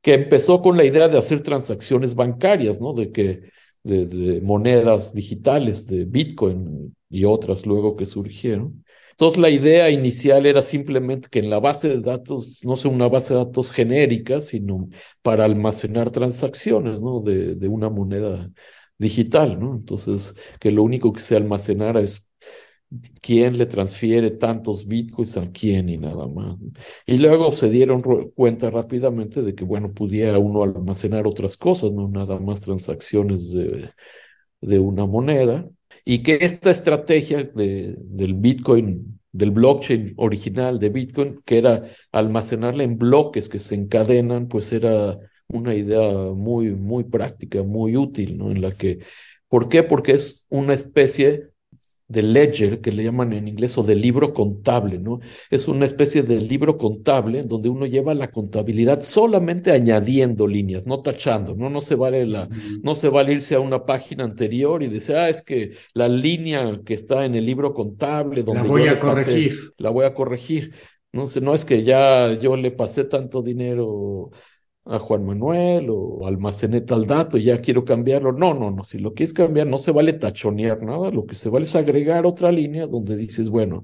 que empezó con la idea de hacer transacciones bancarias, ¿no? De que de, monedas digitales, de Bitcoin y otras luego que surgieron. Entonces la idea inicial era simplemente que en la base de datos, no sea una base de datos genérica, sino para almacenar transacciones, ¿no? De, de una moneda digital, ¿no? Entonces, que lo único que se almacenara es quién le transfiere tantos bitcoins a quién y nada más. Y luego se dieron cuenta rápidamente de que, bueno, pudiera uno almacenar otras cosas, no nada más transacciones de, de una moneda, y que esta estrategia de, del bitcoin, del blockchain original de bitcoin, que era almacenarla en bloques que se encadenan, pues era una idea muy, muy práctica, muy útil, ¿no? En la que, ¿por qué? Porque es una especie de ledger, que le llaman en inglés, o de libro contable, ¿no? Es una especie de libro contable donde uno lleva la contabilidad solamente añadiendo líneas, no tachando, ¿no? No se vale la, no se vale irse a una página anterior y decir, ah, es que la línea que está en el libro contable donde la voy a corregir. la voy a corregir. No sé, no es que ya yo le pasé tanto dinero a Juan Manuel o almacené tal dato y ya quiero cambiarlo. No, no, no. Si lo quieres cambiar, no se vale tachonear nada. Lo que se vale es agregar otra línea donde dices, bueno,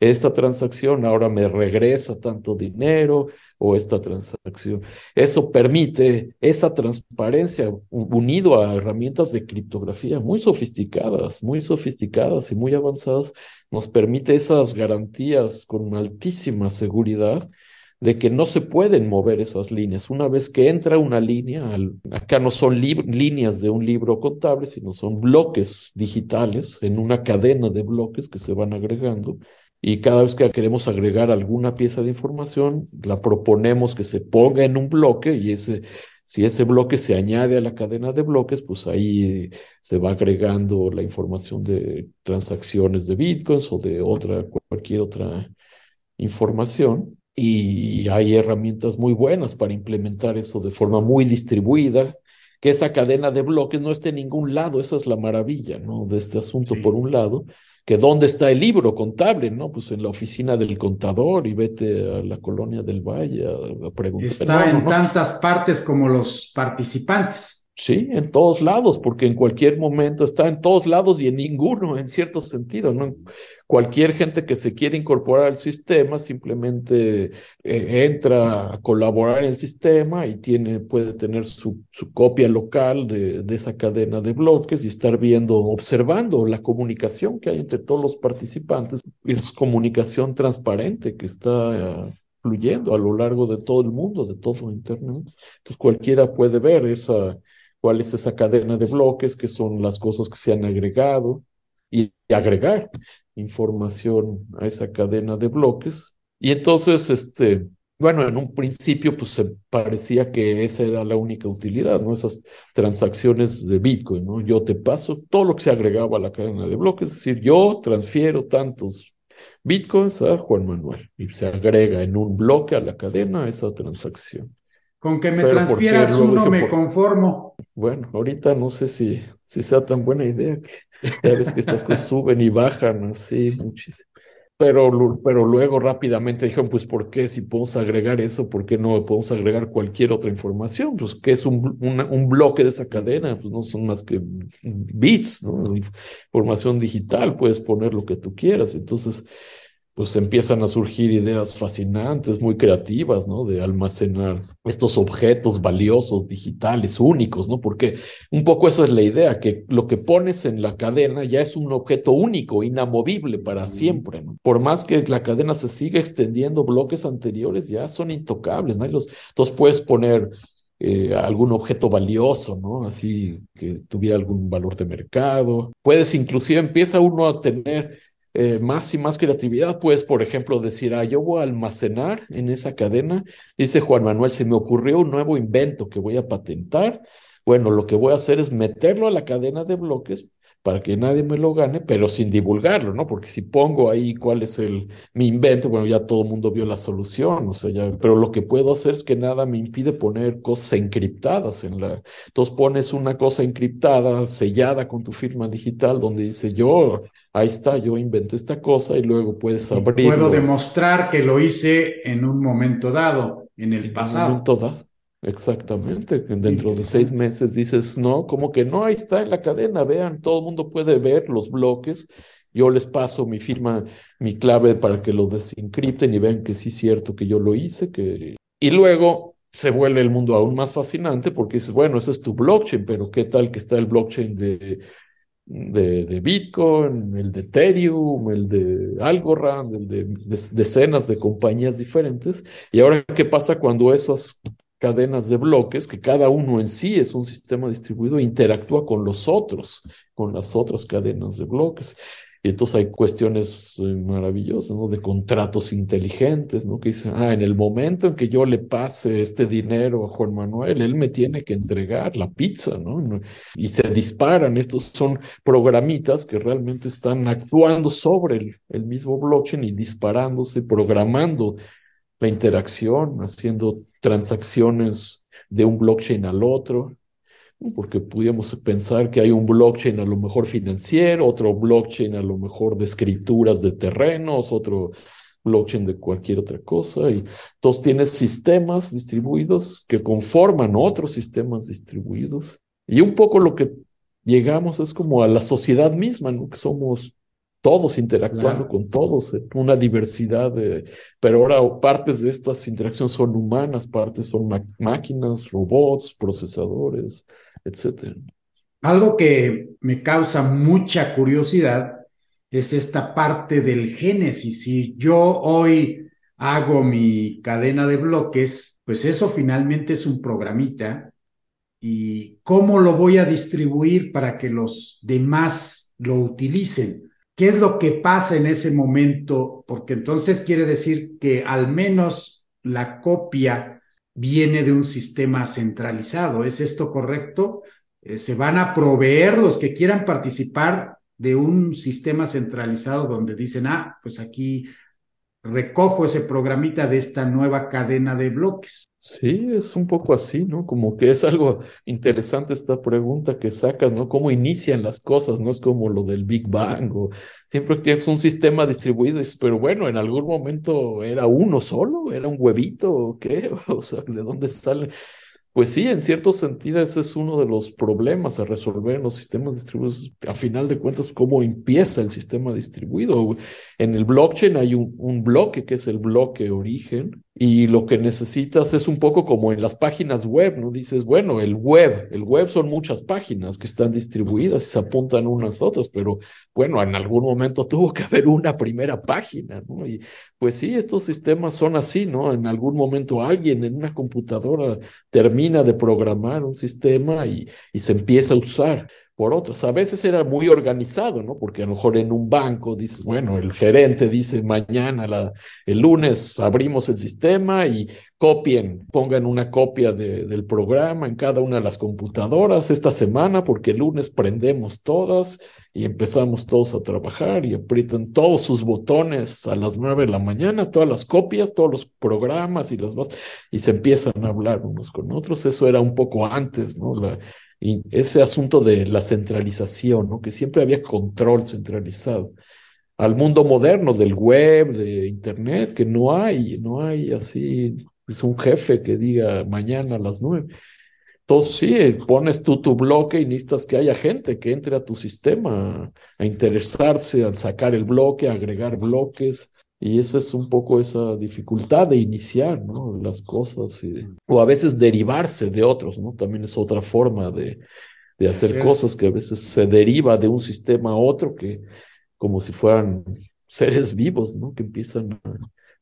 esta transacción ahora me regresa tanto dinero o esta transacción. Eso permite esa transparencia unido a herramientas de criptografía muy sofisticadas, muy sofisticadas y muy avanzadas, nos permite esas garantías con altísima seguridad de que no se pueden mover esas líneas. Una vez que entra una línea, acá no son líneas de un libro contable, sino son bloques digitales en una cadena de bloques que se van agregando. Y cada vez que queremos agregar alguna pieza de información, la proponemos que se ponga en un bloque y ese, si ese bloque se añade a la cadena de bloques, pues ahí se va agregando la información de transacciones de bitcoins o de otra, cualquier otra información y hay herramientas muy buenas para implementar eso de forma muy distribuida, que esa cadena de bloques no esté en ningún lado, esa es la maravilla, ¿no? De este asunto, por un lado, que dónde está el libro contable, ¿no? Pues en la oficina del contador y vete a la colonia del Valle a, preguntar. Está en tantas partes como los participantes. Sí, en todos lados, porque en cualquier momento está en todos lados y en ninguno, en cierto sentido, ¿no? Cualquier gente que se quiere incorporar al sistema simplemente eh, entra a colaborar en el sistema y tiene, puede tener su, copia local de, de, esa cadena de bloques y estar viendo, observando la comunicación que hay entre todos los participantes. Es comunicación transparente que está fluyendo a lo largo de todo el mundo, de todo Internet. Entonces cualquiera puede ver esa cuál es esa cadena de bloques, qué son las cosas que se han agregado y agregar información a esa cadena de bloques. Y entonces, este, bueno, en un principio, pues se parecía que esa era la única utilidad, ¿no? Esas transacciones de Bitcoin, ¿no? Yo te paso todo lo que se agregaba a la cadena de bloques, es decir, yo transfiero tantos Bitcoins a Juan Manuel y se agrega en un bloque a la cadena esa transacción. Con que me transfieras uno me conformo. Bueno, ahorita no sé si, si sea tan buena idea que ya ves que estas cosas suben y bajan así muchísimo. Pero, pero luego rápidamente dijeron, pues, ¿por qué si podemos agregar eso? ¿Por qué no podemos agregar cualquier otra información? Pues, ¿qué es un, un bloque de esa cadena? Pues no son más que bits, ¿no? Información digital, puedes poner lo que tú quieras. Entonces, pues empiezan a surgir ideas fascinantes, muy creativas, ¿no? De almacenar estos objetos valiosos, digitales, únicos, ¿no? Porque un poco esa es la idea, que lo que pones en la cadena ya es un objeto único, inamovible para siempre, ¿no? Por más que la cadena se siga extendiendo, bloques anteriores ya son intocables, ¿no? Los, entonces puedes poner eh, algún objeto valioso, ¿no? Así que tuviera algún valor de mercado. Puedes inclusive, empieza uno a tener eh, más y más creatividad, puedes, por ejemplo, decir, ah, yo voy a almacenar en esa cadena, dice Juan Manuel, se me ocurrió un nuevo invento que voy a patentar. Bueno, lo que voy a hacer es meterlo a la cadena de bloques para que nadie me lo gane, pero sin divulgarlo, ¿no? Porque si pongo ahí cuál es el, mi invento, bueno, ya todo el mundo vio la solución, o sea, ya, pero lo que puedo hacer es que nada me impide poner cosas encriptadas en la, entonces pones una cosa encriptada, sellada con tu firma digital, donde dice yo, ahí está, yo inventé esta cosa y luego puedes abrirlo. Puedo demostrar que lo hice en un momento dado, en el pasado. Un momento dado. Exactamente, dentro de seis meses dices, no, como que no, ahí está en la cadena, vean, todo el mundo puede ver los bloques, yo les paso mi firma, mi clave para que lo desencripten y vean que sí es cierto que yo lo hice, que... Y luego se vuelve el mundo aún más fascinante porque dices, bueno, ese es tu blockchain, pero ¿qué tal que está el blockchain de, de, de Bitcoin, el de Ethereum, el de Algorand, el de, de decenas de compañías diferentes? Y ahora, ¿qué pasa cuando esos cadenas de bloques, que cada uno en sí es un sistema distribuido, interactúa con los otros, con las otras cadenas de bloques. Y entonces hay cuestiones eh, maravillosas, ¿no? De contratos inteligentes, ¿no? Que dicen, ah, en el momento en que yo le pase este dinero a Juan Manuel, él me tiene que entregar la pizza, ¿no? Y se disparan, estos son programitas que realmente están actuando sobre el, el mismo blockchain y disparándose, programando la interacción, haciendo transacciones de un blockchain al otro, porque pudiéramos pensar que hay un blockchain a lo mejor financiero, otro blockchain a lo mejor de escrituras de terrenos, otro blockchain de cualquier otra cosa. Y entonces tienes sistemas distribuidos que conforman otros sistemas distribuidos. Y un poco lo que llegamos es como a la sociedad misma, ¿no? Que somos todos interactuando con todos, eh, una diversidad de, pero ahora partes de estas interacciones son humanas, partes son máquinas, robots, procesadores, etcétera. Algo que me causa mucha curiosidad es esta parte del génesis. Si yo hoy hago mi cadena de bloques, pues eso finalmente es un programita. ¿Y cómo lo voy a distribuir para que los demás lo utilicen? ¿Qué es lo que pasa en ese momento? Porque entonces quiere decir que al menos la copia viene de un sistema centralizado. ¿Es esto correcto? Eh, ¿Se van a proveer los que quieran participar de un sistema centralizado donde dicen, ah, pues aquí recojo ese programita de esta nueva cadena de bloques. Sí, es un poco así, ¿no? Como que es algo interesante esta pregunta que sacas, ¿no? ¿Cómo inician las cosas? No es como lo del Big Bang o siempre tienes un sistema distribuido, pero bueno, en algún momento era uno solo, era un huevito o qué, o sea, ¿de dónde sale? Pues sí, en cierto sentido ese es uno de los problemas a resolver en los sistemas distribuidos. A final de cuentas, cómo empieza el sistema distribuido. En el blockchain hay un, un bloque que es el bloque origen y lo que necesitas es un poco como en las páginas web, ¿no? Dices, bueno, el web, el web son muchas páginas que están distribuidas y se apuntan unas a otras, pero bueno, en algún momento tuvo que haber una primera página, ¿no? Y pues sí, estos sistemas son así, ¿no? En algún momento alguien en una computadora termina de programar un sistema y, y se empieza a usar por otros. A veces era muy organizado, ¿no? Porque a lo mejor en un banco dices, bueno, el gerente dice mañana, el lunes abrimos el sistema y copien, pongan una copia de, del programa en cada una de las computadoras esta semana, porque el lunes prendemos todas y empezamos todos a trabajar y aprietan todos sus botones a las nueve de la mañana, todas las copias, todos los programas y las y se empiezan a hablar unos con otros. Eso era un poco antes, ¿no? Y ese asunto de la centralización, ¿no? que siempre había control centralizado. Al mundo moderno del web, de internet, que no hay, no hay así, es pues, un jefe que diga mañana a las nueve. Entonces sí, pones tú tu bloque y necesitas que haya gente que entre a tu sistema a interesarse, al sacar el bloque, a agregar bloques. Y esa es un poco esa dificultad de iniciar, ¿no? Las cosas o a veces derivarse de otros, ¿no? También es otra forma de, de hacer cosas que a veces se deriva de un sistema a otro que como si fueran seres vivos, ¿no? Que empiezan a,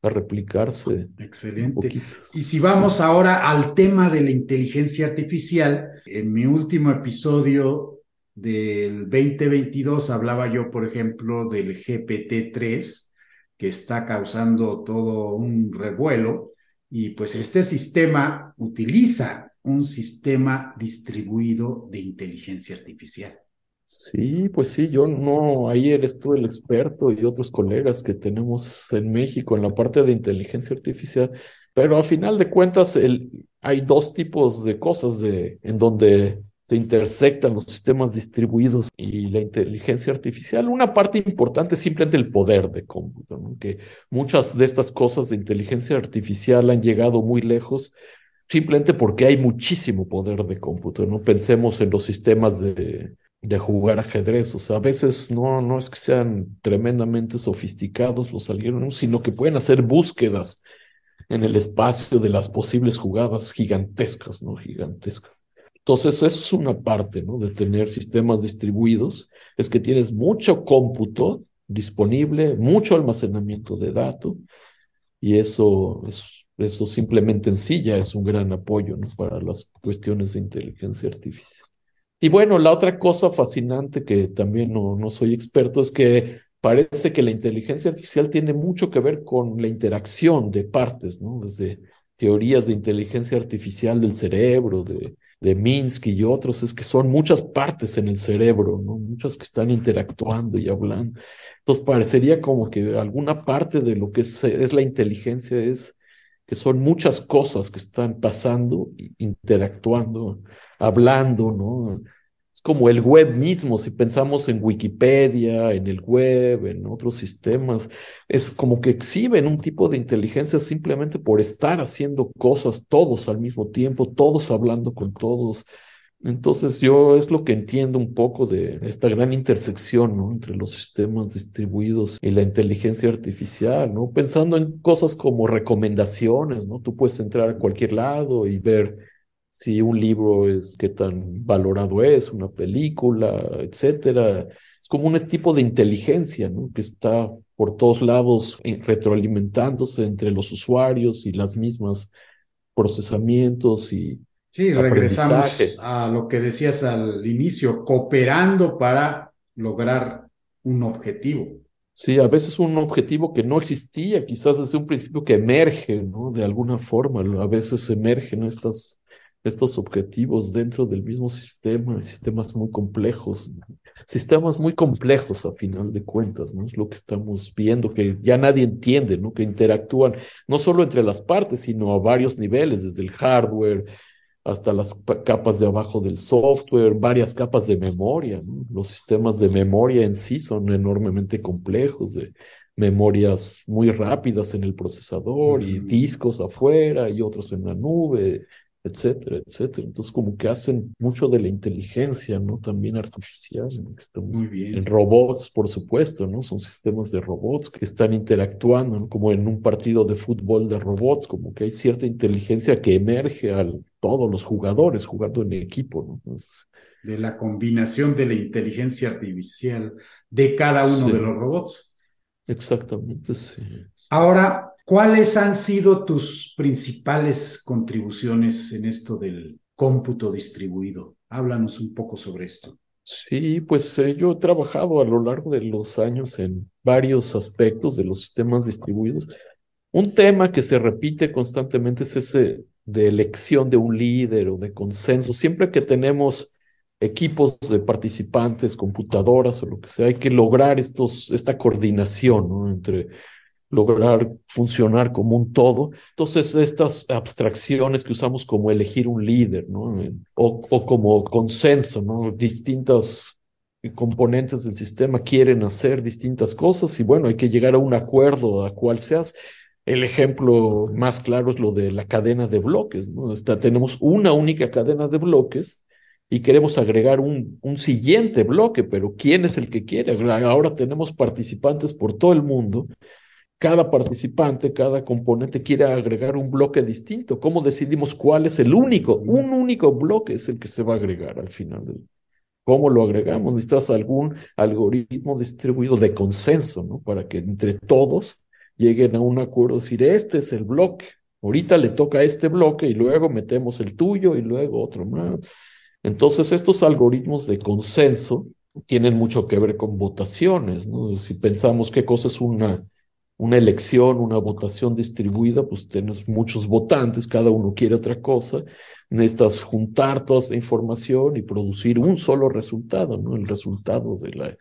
a replicarse. Excelente. Y si vamos ahora al tema de la inteligencia artificial, en mi último episodio del 2022 hablaba yo, por ejemplo, del GPT-3 que está causando todo un revuelo. Y pues este sistema utiliza un sistema distribuido de inteligencia artificial. Sí, pues sí, yo no, ahí eres tú el experto y otros colegas que tenemos en México en la parte de inteligencia artificial, pero a final de cuentas el, hay dos tipos de cosas de, en donde se intersectan los sistemas distribuidos y la inteligencia artificial. Una parte importante es simplemente el poder de cómputo, que muchas de estas cosas de inteligencia artificial han llegado muy lejos simplemente porque hay muchísimo poder de cómputo. No pensemos en los sistemas de, de jugar ajedrez, o sea, a veces no, no es que sean tremendamente sofisticados los algoritmos, sino que pueden hacer búsquedas en el espacio de las posibles jugadas gigantescas, ¿no? Gigantescas. Entonces, eso es una parte, ¿no? De tener sistemas distribuidos, es que tienes mucho cómputo disponible, mucho almacenamiento de datos, y eso, es, eso simplemente en sí ya es un gran apoyo, ¿no? Para las cuestiones de inteligencia artificial. Y bueno, la otra cosa fascinante que también no, no soy experto es que parece que la inteligencia artificial tiene mucho que ver con la interacción de partes, ¿no? Desde teorías de inteligencia artificial del cerebro, de de Minsky y otros, es que son muchas partes en el cerebro, ¿no? Muchas que están interactuando y hablando. Entonces parecería como que alguna parte de lo que es, es la inteligencia es que son muchas cosas que están pasando, interactuando, hablando, ¿no? Es como el web mismo, si pensamos en Wikipedia, en el web, en otros sistemas, es como que exhiben un tipo de inteligencia simplemente por estar haciendo cosas todos al mismo tiempo, todos hablando con todos. Entonces yo es lo que entiendo un poco de esta gran intersección ¿no? entre los sistemas distribuidos y la inteligencia artificial, ¿no? Pensando en cosas como recomendaciones, ¿no? Tú puedes entrar a cualquier lado y ver si un libro es qué tan valorado es, una película, etcétera. Es como un tipo de inteligencia, ¿no? Que está por todos lados eh, retroalimentándose entre los usuarios y las mismas procesamientos y Sí, regresamos a lo que decías al inicio, cooperando para lograr un objetivo. Sí, a veces un objetivo que no existía, quizás desde un principio que emerge, ¿no? De alguna forma, a veces emergen estas estos objetivos dentro del mismo sistema, sistemas muy complejos, sistemas muy complejos a final de cuentas, ¿no? Es lo que estamos viendo, que ya nadie entiende, ¿no? Que interactúan no solo entre las partes, sino a varios niveles, desde el hardware hasta las capas de abajo del software, varias capas de memoria, ¿no? Los sistemas de memoria en sí son enormemente complejos, de memorias muy rápidas en el procesador y discos afuera y otros en la nube, etcétera, etcétera. Entonces, como que hacen mucho de la inteligencia, ¿no? También artificial. Muy bien. En robots, por supuesto, ¿no? Son sistemas de robots que están interactuando, ¿no? Como en un partido de fútbol de robots, como que hay cierta inteligencia que emerge a todos los jugadores jugando en equipo, ¿no? de la combinación de la inteligencia artificial de cada uno de los robots. Exactamente, sí. Ahora, ¿Cuáles han sido tus principales contribuciones en esto del cómputo distribuido? Háblanos un poco sobre esto. Sí, pues eh, yo he trabajado a lo largo de los años en varios aspectos de los sistemas distribuidos. Un tema que se repite constantemente es ese de elección de un líder o de consenso. Siempre que tenemos equipos de participantes, computadoras o lo que sea, hay que lograr estos, esta coordinación ¿no? entre lograr funcionar como un todo. Entonces, estas abstracciones que usamos como elegir un líder, ¿no? O, o como consenso, ¿no? Distintas componentes del sistema quieren hacer distintas cosas y bueno, hay que llegar a un acuerdo a cuál seas. El ejemplo más claro es lo de la cadena de bloques, ¿no? Está, tenemos una única cadena de bloques y queremos agregar un, un siguiente bloque, pero ¿quién es el que quiere? Ahora tenemos participantes por todo el mundo cada participante, cada componente quiere agregar un bloque distinto. ¿Cómo decidimos cuál es el único? Un único bloque es el que se va a agregar al final. ¿Cómo lo agregamos? Necesitas algún algoritmo distribuido de consenso, ¿no? Para que entre todos lleguen a un acuerdo, decir, este es el bloque. Ahorita le toca este bloque y luego metemos el tuyo y luego otro más. Entonces, estos algoritmos de consenso tienen mucho que ver con votaciones, ¿no? Si pensamos qué cosa es una una elección, una votación distribuida, pues tienes muchos votantes, cada uno quiere otra cosa, necesitas juntar toda esa información y producir un solo resultado, ¿no? El resultado de la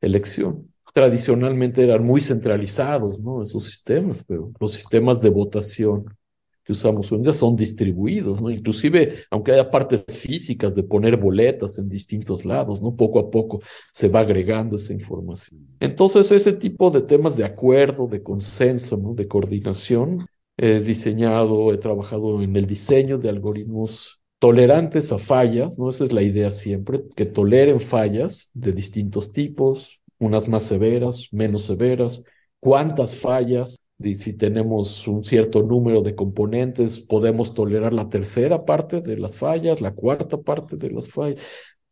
elección. Tradicionalmente eran muy centralizados, ¿no? Esos sistemas, pero los sistemas de votación que usamos hoy en día son distribuidos, ¿no? Inclusive, aunque haya partes físicas de poner boletas en distintos lados, ¿no? Poco a poco se va agregando esa información. Entonces, ese tipo de temas de acuerdo, de consenso, ¿no? De coordinación, he diseñado, he trabajado en el diseño de algoritmos tolerantes a fallas, ¿no? Esa es la idea siempre, que toleren fallas de distintos tipos, unas más severas, menos severas, cuántas fallas, si tenemos un cierto número de componentes, podemos tolerar la tercera parte de las fallas, la cuarta parte de las fallas.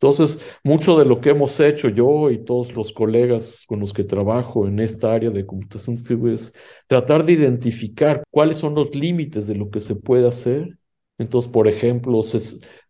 Entonces, mucho de lo que hemos hecho yo y todos los colegas con los que trabajo en esta área de computación es tratar de identificar cuáles son los límites de lo que se puede hacer. Entonces, por ejemplo,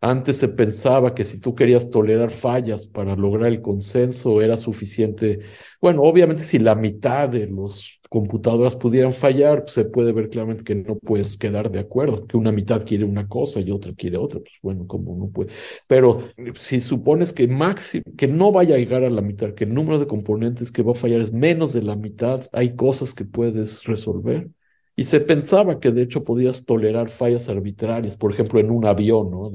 antes se pensaba que si tú querías tolerar fallas para lograr el consenso era suficiente. Bueno, obviamente si la mitad de los computadoras pudieran fallar, pues, se puede ver claramente que no puedes quedar de acuerdo, que una mitad quiere una cosa y otra quiere otra, pues bueno, como no puede. Pero si supones que máximo, que no vaya a llegar a la mitad, que el número de componentes que va a fallar es menos de la mitad, hay cosas que puedes resolver. Y se pensaba que de hecho podías tolerar fallas arbitrarias, por ejemplo, en un avión, ¿no?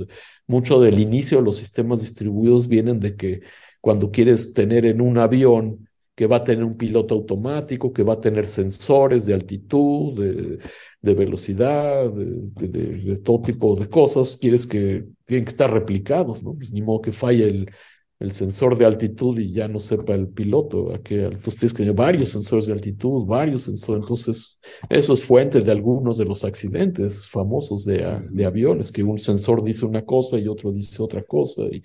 Mucho del inicio de los sistemas distribuidos vienen de que cuando quieres tener en un avión que va a tener un piloto automático, que va a tener sensores de altitud, de, velocidad, de, todo tipo de cosas, quieres que tienen que estar replicados, ¿no? Pues ni modo que falle el, el sensor de altitud y ya no sepa el piloto a qué altura tienes que tener varios sensores de altitud, varios sensores. Entonces, eso es fuente de algunos de los accidentes famosos de, de aviones, que un sensor dice una cosa y otro dice otra cosa. Y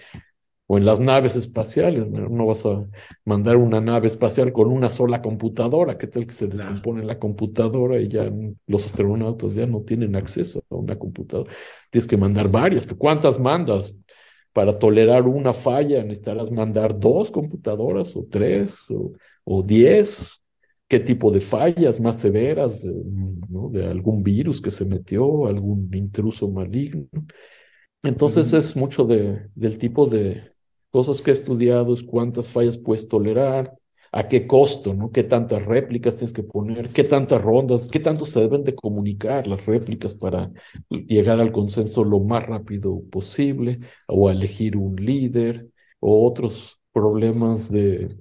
o en las naves espaciales. No vas a mandar una nave espacial con una sola computadora. ¿Qué tal que se descompone la computadora y ya los astronautas ya no tienen acceso a una computadora? Tienes que mandar varias. ¿Cuántas mandas? Para tolerar una falla necesitarás mandar dos computadoras o tres o, diez. ¿Qué tipo de fallas más severas de algún virus que se metió, algún intruso maligno? Entonces es mucho de, del tipo de cosas que he estudiado, es cuántas fallas puedes tolerar, a qué costo, ¿no? ¿Qué tantas réplicas tienes que poner? ¿Qué tantas rondas? ¿Qué tanto se deben de comunicar las réplicas para llegar al consenso lo más rápido posible o elegir un líder o otros problemas de,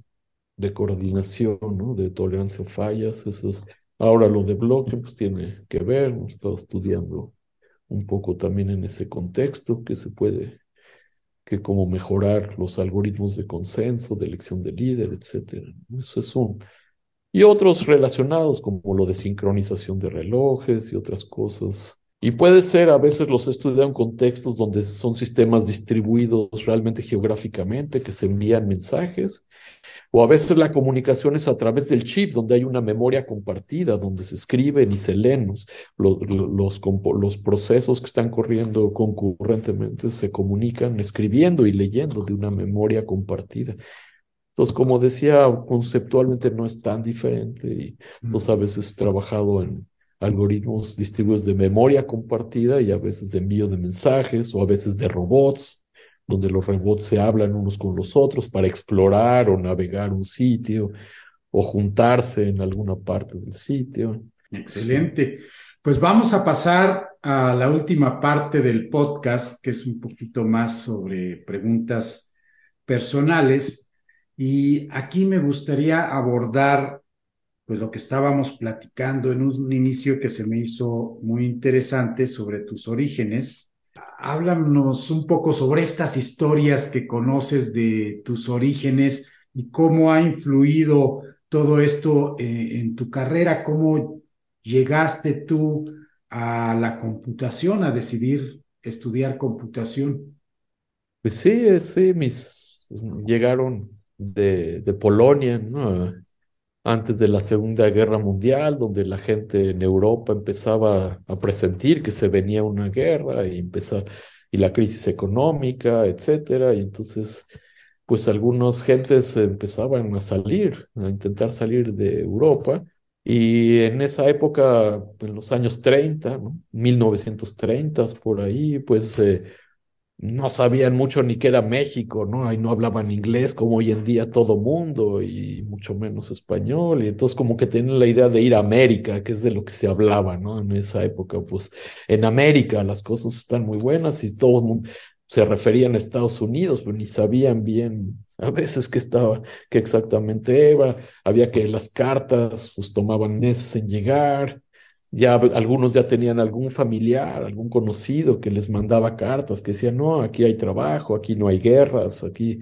coordinación, ¿no? De tolerancia a fallas, eso es. Ahora lo de bloque pues tiene que ver, hemos estado estudiando un poco también en ese contexto que se puede que cómo mejorar los algoritmos de consenso, de elección de líder, etcétera. Eso es un. Y otros relacionados, como lo de sincronización de relojes y otras cosas. Y puede ser, a veces los he estudiado en contextos donde son sistemas distribuidos realmente geográficamente, que se envían mensajes, o a veces la comunicación es a través del chip, donde hay una memoria compartida, donde se escriben y se leen los, los, los, procesos que están corriendo concurrentemente, se comunican escribiendo y leyendo de una memoria compartida. Entonces, como decía, conceptualmente no es tan diferente y entonces a veces he trabajado en algoritmos distribuidos de memoria compartida y a veces de envío de mensajes o a veces de robots donde los robots se hablan unos con los otros para explorar o navegar un sitio o juntarse en alguna parte del sitio. Excelente. Pues vamos a pasar a la última parte del podcast, que es un poquito más sobre preguntas personales. Y aquí me gustaría abordar pues lo que estábamos platicando en un inicio que se me hizo muy interesante sobre tus orígenes háblanos un poco sobre estas historias que conoces de tus orígenes y cómo ha influido todo esto eh, en tu carrera, cómo llegaste tú a la computación, a decidir estudiar computación. Pues sí, sí, mis llegaron de Polonia, ¿no? Antes de la Segunda Guerra Mundial, donde la gente en Europa empezaba a presentir que se venía una guerra y empezar y la crisis económica, etcétera, y entonces pues algunas gentes empezaban a salir, a intentar salir de Europa. Y en esa época, en los años 30, ¿no? 1930, por ahí, pues eh, no sabían mucho ni qué era México, ¿no? Ahí no hablaban inglés como hoy en día todo mundo y mucho menos español. Y entonces como que tenían la idea de ir a América, que es de lo que se hablaba, ¿no? En esa época, pues en América las cosas están muy buenas y todo el mundo se referían a Estados Unidos, pero ni sabían bien a veces qué estaba, qué exactamente era. Había que las cartas pues tomaban meses en llegar ya algunos ya tenían algún familiar, algún conocido que les mandaba cartas que decían, no, aquí hay trabajo, aquí no hay guerras, aquí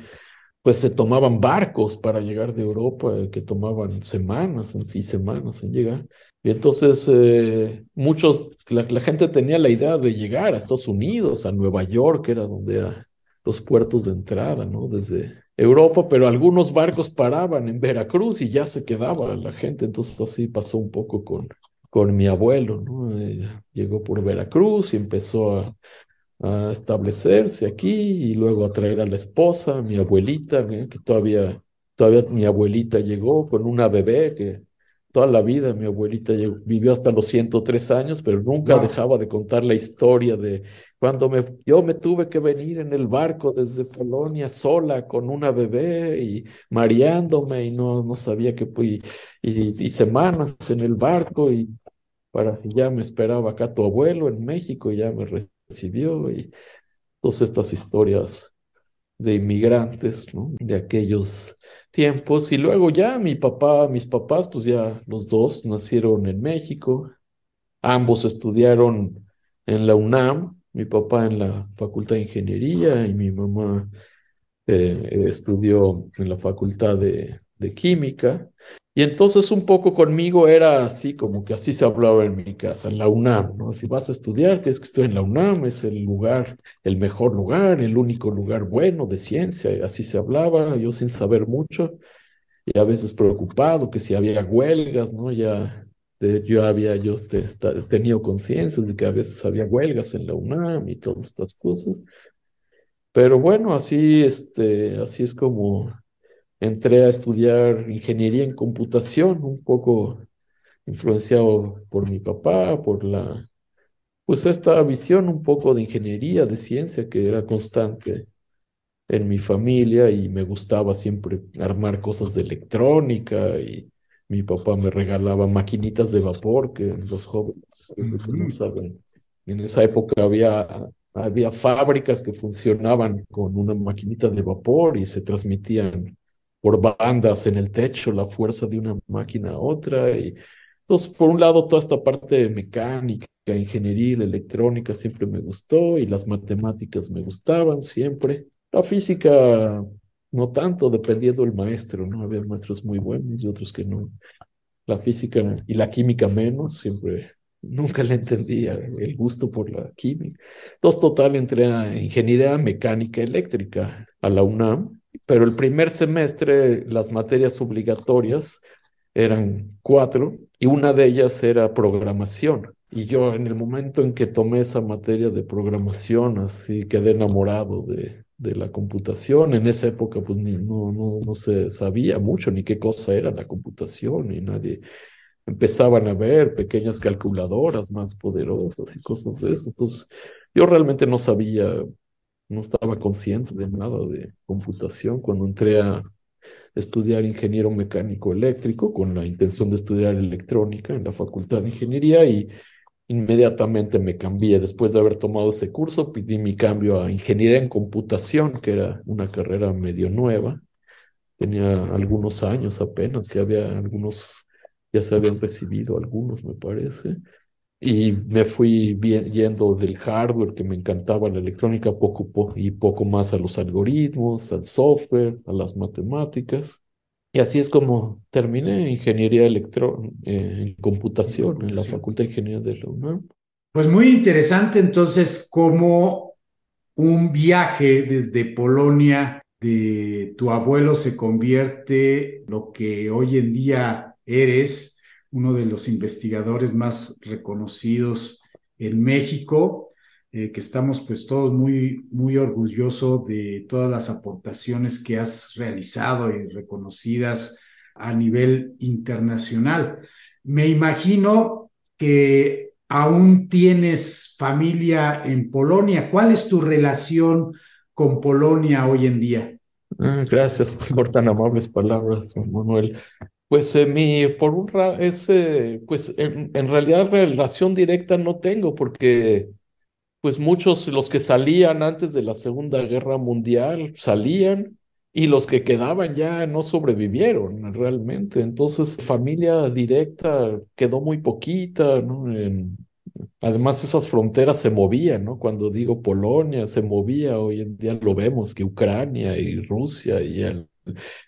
pues se tomaban barcos para llegar de Europa, que tomaban semanas, en sí, semanas en llegar. Y entonces eh, muchos, la, la, gente tenía la idea de llegar a Estados Unidos, a Nueva York, era donde eran los puertos de entrada, ¿no? Desde Europa, pero algunos barcos paraban en Veracruz y ya se quedaba la gente, entonces así pasó un poco con, con mi abuelo, ¿no? Eh, llegó por Veracruz y empezó a, a, establecerse aquí y luego a traer a la esposa, mi abuelita, que todavía, todavía mi abuelita llegó con una bebé que toda la vida mi abuelita vivió hasta los 103 años, pero nunca dejaba de contar la historia de cuando me, yo me tuve que venir en el barco desde Polonia sola con una bebé y mareándome y no, no sabía que y, y, y, semanas en el barco y para ya me esperaba acá tu abuelo en México ya me recibió y todas estas historias de inmigrantes. De aquellos tiempos. Y luego ya mi papá, mis papás, pues ya los dos nacieron en México. Ambos estudiaron en la UNAM, mi papá en la Facultad de Ingeniería y mi mamá eh, estudió en la Facultad de Química. Y entonces un poco conmigo era así, como que así se hablaba en mi casa, en la UNAM, ¿no? Si vas a estudiar, tienes que estudiar en la UNAM, es el lugar, el mejor lugar, el único lugar bueno de ciencia, así se hablaba, yo sin saber mucho, y a veces preocupado que si había huelgas, ¿no? Ya yo había yo tenido conciencia de que a veces había huelgas en la UNAM y todas estas cosas. Pero bueno, así, este, así es como entré a estudiar ingeniería en computación, un poco influenciado por mi papá, por la, pues esta visión un poco de ingeniería, de ciencia, que era constante en mi familia y me gustaba siempre armar cosas de electrónica y mi papá me regalaba maquinitas de vapor que los jóvenes no saben. En esa época había, había fábricas que funcionaban con una maquinita de vapor y se transmitían por bandas en el techo la fuerza de una máquina a otra. Y entonces, por un lado, toda esta parte de mecánica, ingeniería, electrónica siempre me gustó y las matemáticas me gustaban siempre. La física no tanto, dependiendo del maestro, ¿no? Había maestros muy buenos y otros que no. La física y la química menos, siempre, nunca le entendía el gusto por la química. Entonces, total, entré a ingeniería mecánica eléctrica a la UNAM, pero el primer semestre las materias obligatorias eran cuatro y una de ellas era programación. Y yo en el momento en que tomé esa materia de programación, así quedé enamorado de, de la computación. En esa época, pues no, no, no se sabía mucho ni qué cosa era la computación, ni nadie empezaban a ver pequeñas calculadoras más poderosas y cosas de eso. Entonces, yo realmente no sabía, no estaba consciente de nada de computación cuando entré a estudiar ingeniero mecánico eléctrico con la intención de estudiar electrónica en la Facultad de Ingeniería y Inmediatamente me cambié, después de haber tomado ese curso, pedí mi cambio a ingeniería en computación, que era una carrera medio nueva. Tenía algunos años apenas, que había algunos, ya se habían recibido algunos, me parece. Y me fui yendo del hardware, que me encantaba la electrónica, poco, y poco más a los algoritmos, al software, a las matemáticas. Y así es como terminé ingeniería electro eh, en computación en la Facultad de Ingeniería de la UNAM. Pues muy interesante entonces cómo un viaje desde Polonia de tu abuelo se convierte lo que hoy en día eres, uno de los investigadores más reconocidos en México eh, que estamos pues todos muy, muy orgullosos de todas las aportaciones que has realizado y reconocidas a nivel internacional. Me imagino que aún tienes familia en Polonia. ¿Cuál es tu relación con Polonia hoy en día? Ah, gracias por tan amables palabras, Manuel. Pues eh, mi, por un ese, pues en, en, realidad relación directa no tengo porque pues muchos, los que salían antes de la Segunda Guerra Mundial, salían y los que quedaban ya no sobrevivieron realmente. Entonces, familia directa quedó muy poquita, ¿no? además, esas fronteras se movían, ¿no? Cuando digo Polonia, se movía, hoy en día lo vemos, que Ucrania y Rusia y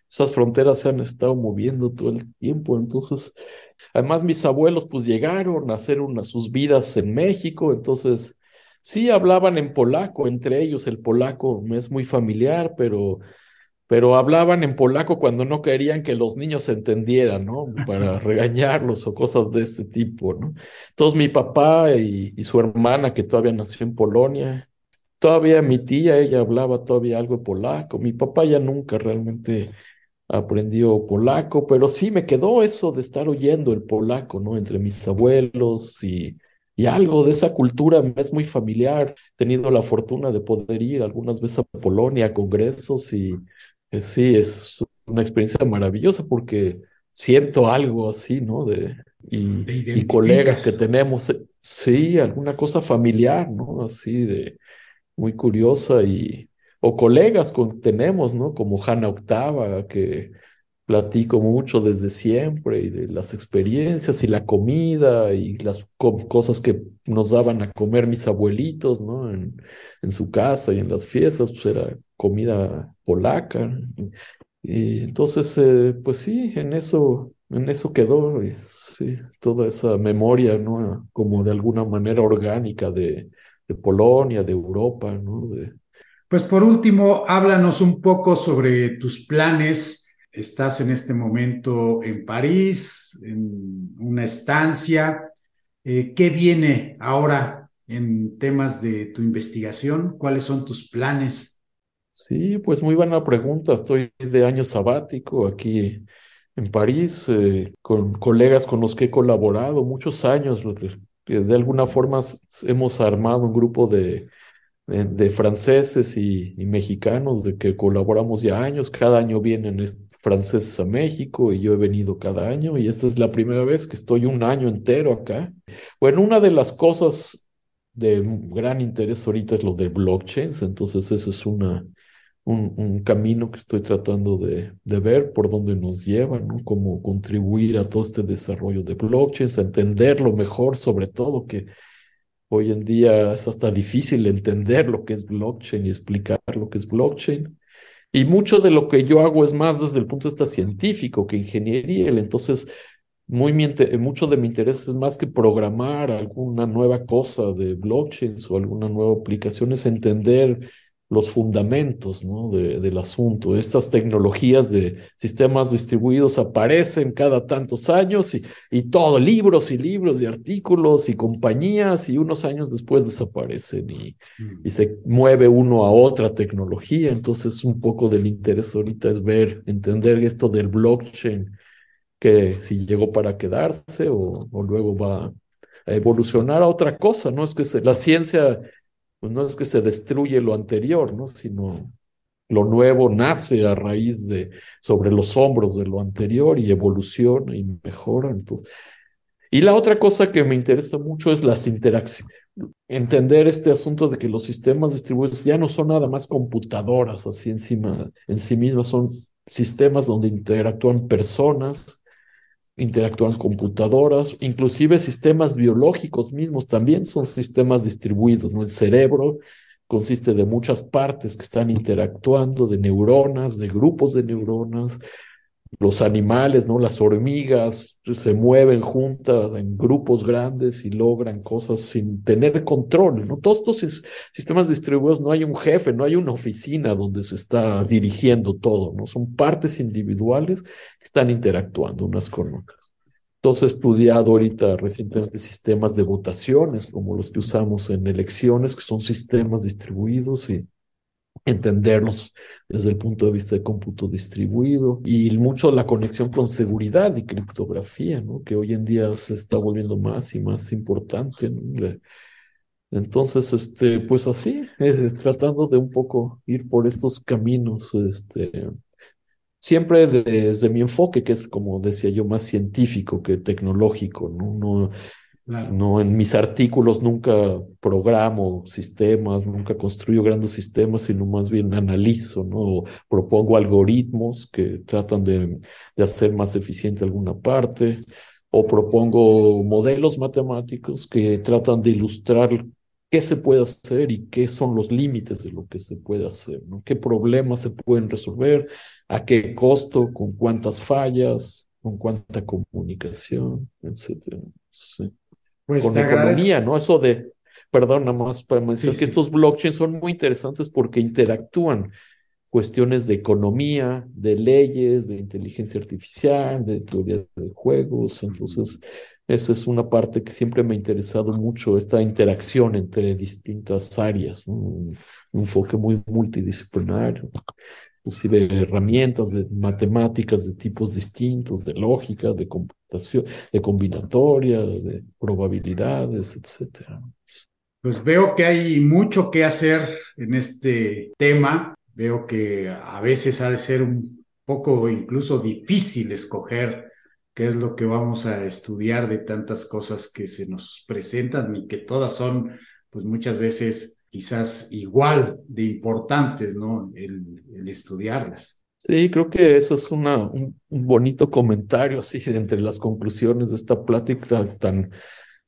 esas fronteras se han estado moviendo todo el tiempo. Entonces, además, mis abuelos pues llegaron a hacer una, sus vidas en México, entonces Sí, hablaban en polaco entre ellos, el polaco me es muy familiar, pero, pero hablaban en polaco cuando no querían que los niños se entendieran, ¿no? Para regañarlos o cosas de este tipo, ¿no? Entonces mi papá y, y su hermana, que todavía nació en Polonia, todavía mi tía, ella hablaba todavía algo de polaco, mi papá ya nunca realmente aprendió polaco, pero sí me quedó eso de estar oyendo el polaco, ¿no? Entre mis abuelos y y algo de esa cultura me es muy familiar. He tenido la fortuna de poder ir algunas veces a Polonia, a congresos, y eh, sí, es una experiencia maravillosa porque siento algo así, ¿no? De, y, y colegas que tenemos, sí, alguna cosa familiar, ¿no? Así de muy curiosa y, o colegas con, tenemos, ¿no? Como Hanna Octava, que platico mucho desde siempre y de las experiencias y la comida y las cosas que nos daban a comer mis abuelitos, ¿no? En, en su casa y en las fiestas, pues era comida polaca. Y entonces, eh, pues sí, en eso, en eso quedó, sí, toda esa memoria, ¿no? Como de alguna manera orgánica de, de Polonia, de Europa, ¿no? Pues por último, háblanos un poco sobre tus planes Estás en este momento en París, en una estancia. Eh, ¿Qué viene ahora en temas de tu investigación? ¿Cuáles son tus planes? Sí, pues muy buena pregunta. Estoy de año sabático aquí en París, eh, con colegas con los que he colaborado muchos años, de alguna forma hemos armado un grupo de, de, franceses y, mexicanos de que colaboramos ya años. Cada año vienen franceses a México y yo he venido cada año y esta es la primera vez que estoy un año entero acá. Bueno, una de las cosas de gran interés ahorita es lo de blockchains, entonces eso es una, un, camino que estoy tratando de, de, ver por dónde nos lleva, ¿no? Cómo contribuir a todo este desarrollo de blockchains, a entenderlo mejor, sobre todo que hoy en día es hasta difícil entender lo que es blockchain y explicar lo que es blockchain. Y mucho de lo que yo hago es más desde el punto de vista científico que ingeniería. Entonces, muy mucho de mi interés es más que programar alguna nueva cosa de blockchains o alguna nueva aplicación, es entender los fundamentos ¿no? del asunto. Estas tecnologías de sistemas distribuidos aparecen cada tantos años y, y todo, libros y libros y artículos y compañías y unos años después desaparecen y, y mm. se mueve uno a otra tecnología. Entonces un poco del interés ahorita es ver, entender esto del blockchain, que si llegó para quedarse o, o luego va a evolucionar a otra cosa, ¿no? Es que la ciencia pues no es que se destruye lo anterior, ¿no? Sino lo nuevo nace a raíz de, sobre los hombros de lo anterior y evoluciona y mejora. Entonces. Y la otra cosa que me interesa mucho es las interacciones. Entender este asunto de que los sistemas distribuidos ya no son nada más computadoras así encima, en sí mismas, son sistemas donde interactúan personas interactúan computadoras, inclusive sistemas biológicos mismos también son sistemas distribuidos, ¿no? El cerebro consiste de muchas partes que están interactuando, de neuronas, de grupos de neuronas, los animales, ¿no? Las hormigas se mueven juntas en grupos grandes y logran cosas sin tener control, ¿no? Todos estos sistemas distribuidos no hay un jefe, no hay una oficina donde se está dirigiendo todo, ¿no? Son partes individuales que están interactuando unas con otras. Entonces he estudiado ahorita recientemente sistemas de votaciones como los que usamos en elecciones, que son sistemas distribuidos y entenderlos desde el punto de vista de cómputo distribuido y mucho la conexión con seguridad y criptografía, ¿no? que hoy en día se está volviendo más y más importante. Entonces, este, pues así, eh, tratando de un poco ir por estos caminos, este, siempre desde mi enfoque, que es como decía yo, más científico que tecnológico, ¿no? no no, en mis artículos nunca programo sistemas, nunca construyo grandes sistemas, sino más bien analizo, ¿no? propongo algoritmos que tratan de, de hacer más eficiente alguna parte, o propongo modelos matemáticos que tratan de ilustrar qué se puede hacer y qué son los límites de lo que se puede hacer, ¿no? qué problemas se pueden resolver, a qué costo, con cuántas fallas, con cuánta comunicación, etcétera. Sí pues con economía, ¿no? Eso de, perdón, nada más para mencionar que estos blockchains son muy interesantes porque interactúan cuestiones de economía, de leyes, de inteligencia artificial, de teoría de juegos. Entonces, esa es una parte que siempre me ha interesado mucho, esta interacción entre distintas áreas, un enfoque muy multidisciplinario inclusive herramientas de matemáticas de tipos distintos, de lógica, de computación, de combinatoria, de probabilidades, etcétera. Pues veo que hay mucho que hacer en este tema. Veo que a veces ha de ser un poco incluso difícil escoger qué es lo que vamos a estudiar de tantas cosas que se nos presentan y que todas son, pues muchas veces quizás igual de importantes, ¿no? El, estudiarlas. Sí, creo que eso es una, un, bonito comentario, así, entre las conclusiones de esta plática tan,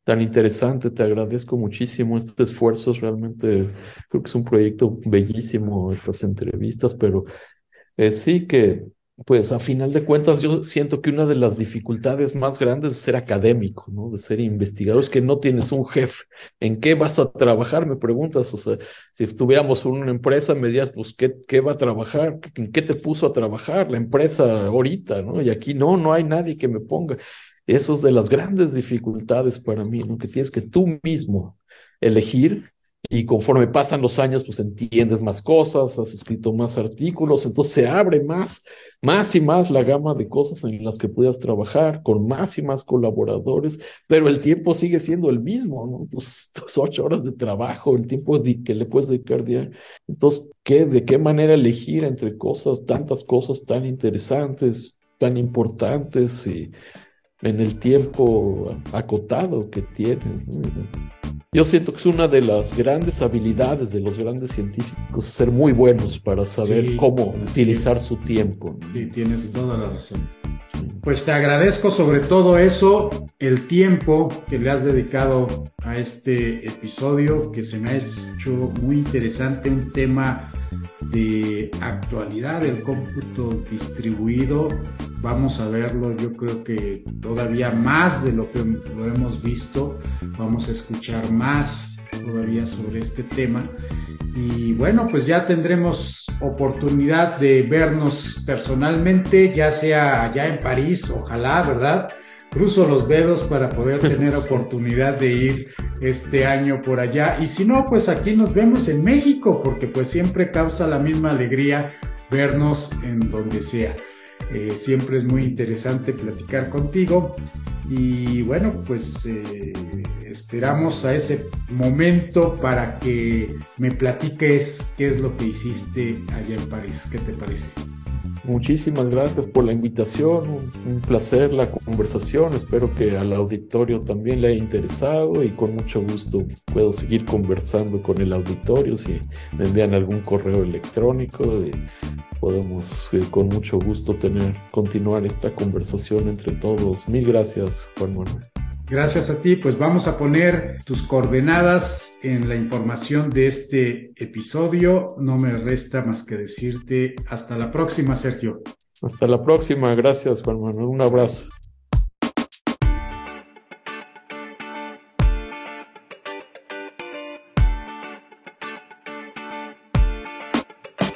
tan interesante. Te agradezco muchísimo estos esfuerzos. Realmente creo que es un proyecto bellísimo, estas entrevistas, pero eh, sí que pues a final de cuentas yo siento que una de las dificultades más grandes es ser académico, ¿no? De ser investigador, es que no tienes un jefe. ¿En qué vas a trabajar? Me preguntas, o sea, si estuviéramos en una empresa, me dirías, pues, ¿qué, qué va a trabajar? ¿En qué te puso a trabajar la empresa ahorita, ¿no? Y aquí no, no hay nadie que me ponga. Eso es de las grandes dificultades para mí, ¿no? Que tienes que tú mismo elegir y conforme pasan los años, pues entiendes más cosas, has escrito más artículos, entonces se abre más, más y más la gama de cosas en las que puedas trabajar, con más y más colaboradores, pero el tiempo sigue siendo el mismo, ¿no? Tus, ocho horas de trabajo, el tiempo que le puedes dedicar diario. Entonces, ¿qué, ¿de qué manera elegir entre cosas, tantas cosas tan interesantes, tan importantes y en el tiempo acotado que tienes? Yo siento que es una de las grandes habilidades de los grandes científicos, ser muy buenos para saber cómo utilizar su tiempo. Sí, tienes toda la razón. Pues te agradezco sobre todo eso, el tiempo que le has dedicado a este episodio, que se me ha hecho muy interesante, un tema de actualidad del cómputo distribuido. Vamos a verlo, yo creo que todavía más de lo que lo hemos visto. Vamos a escuchar más todavía sobre este tema. Y bueno, pues ya tendremos oportunidad de vernos personalmente, ya sea allá en París, ojalá, ¿verdad? cruzo los dedos para poder tener oportunidad de ir este año por allá. Y si no, pues aquí nos vemos en México, porque pues siempre causa la misma alegría vernos en donde sea. Eh, siempre es muy interesante platicar contigo. Y bueno, pues eh, esperamos a ese momento para que me platiques qué es lo que hiciste allá en París. ¿Qué te parece? Muchísimas gracias por la invitación, un, placer la conversación, espero que al auditorio también le haya interesado y con mucho gusto puedo seguir conversando con el auditorio si me envían algún correo electrónico y podemos eh, con mucho gusto tener, continuar esta conversación entre todos. Mil gracias, Juan Manuel. Gracias a ti, pues vamos a poner tus coordenadas en la información de este episodio. No me resta más que decirte hasta la próxima, Sergio. Hasta la próxima, gracias Juan Manuel, un abrazo.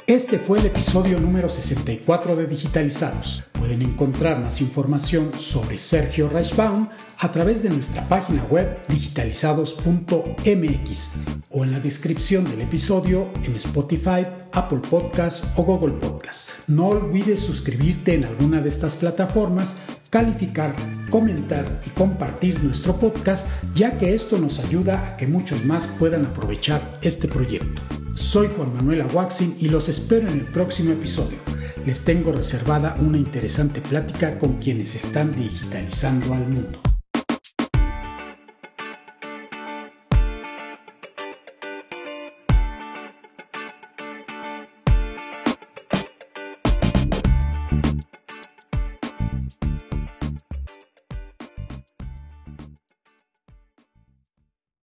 Este fue el episodio número 64 de Digitalizados. Pueden encontrar más información sobre Sergio Reichbaum a través de nuestra página web digitalizados.mx o en la descripción del episodio en Spotify, Apple Podcasts o Google Podcasts. No olvides suscribirte en alguna de estas plataformas, calificar, comentar y compartir nuestro podcast, ya que esto nos ayuda a que muchos más puedan aprovechar este proyecto. Soy Juan Manuel Aguaxin y los espero en el próximo episodio. Les tengo reservada una interesante plática con quienes están digitalizando al mundo.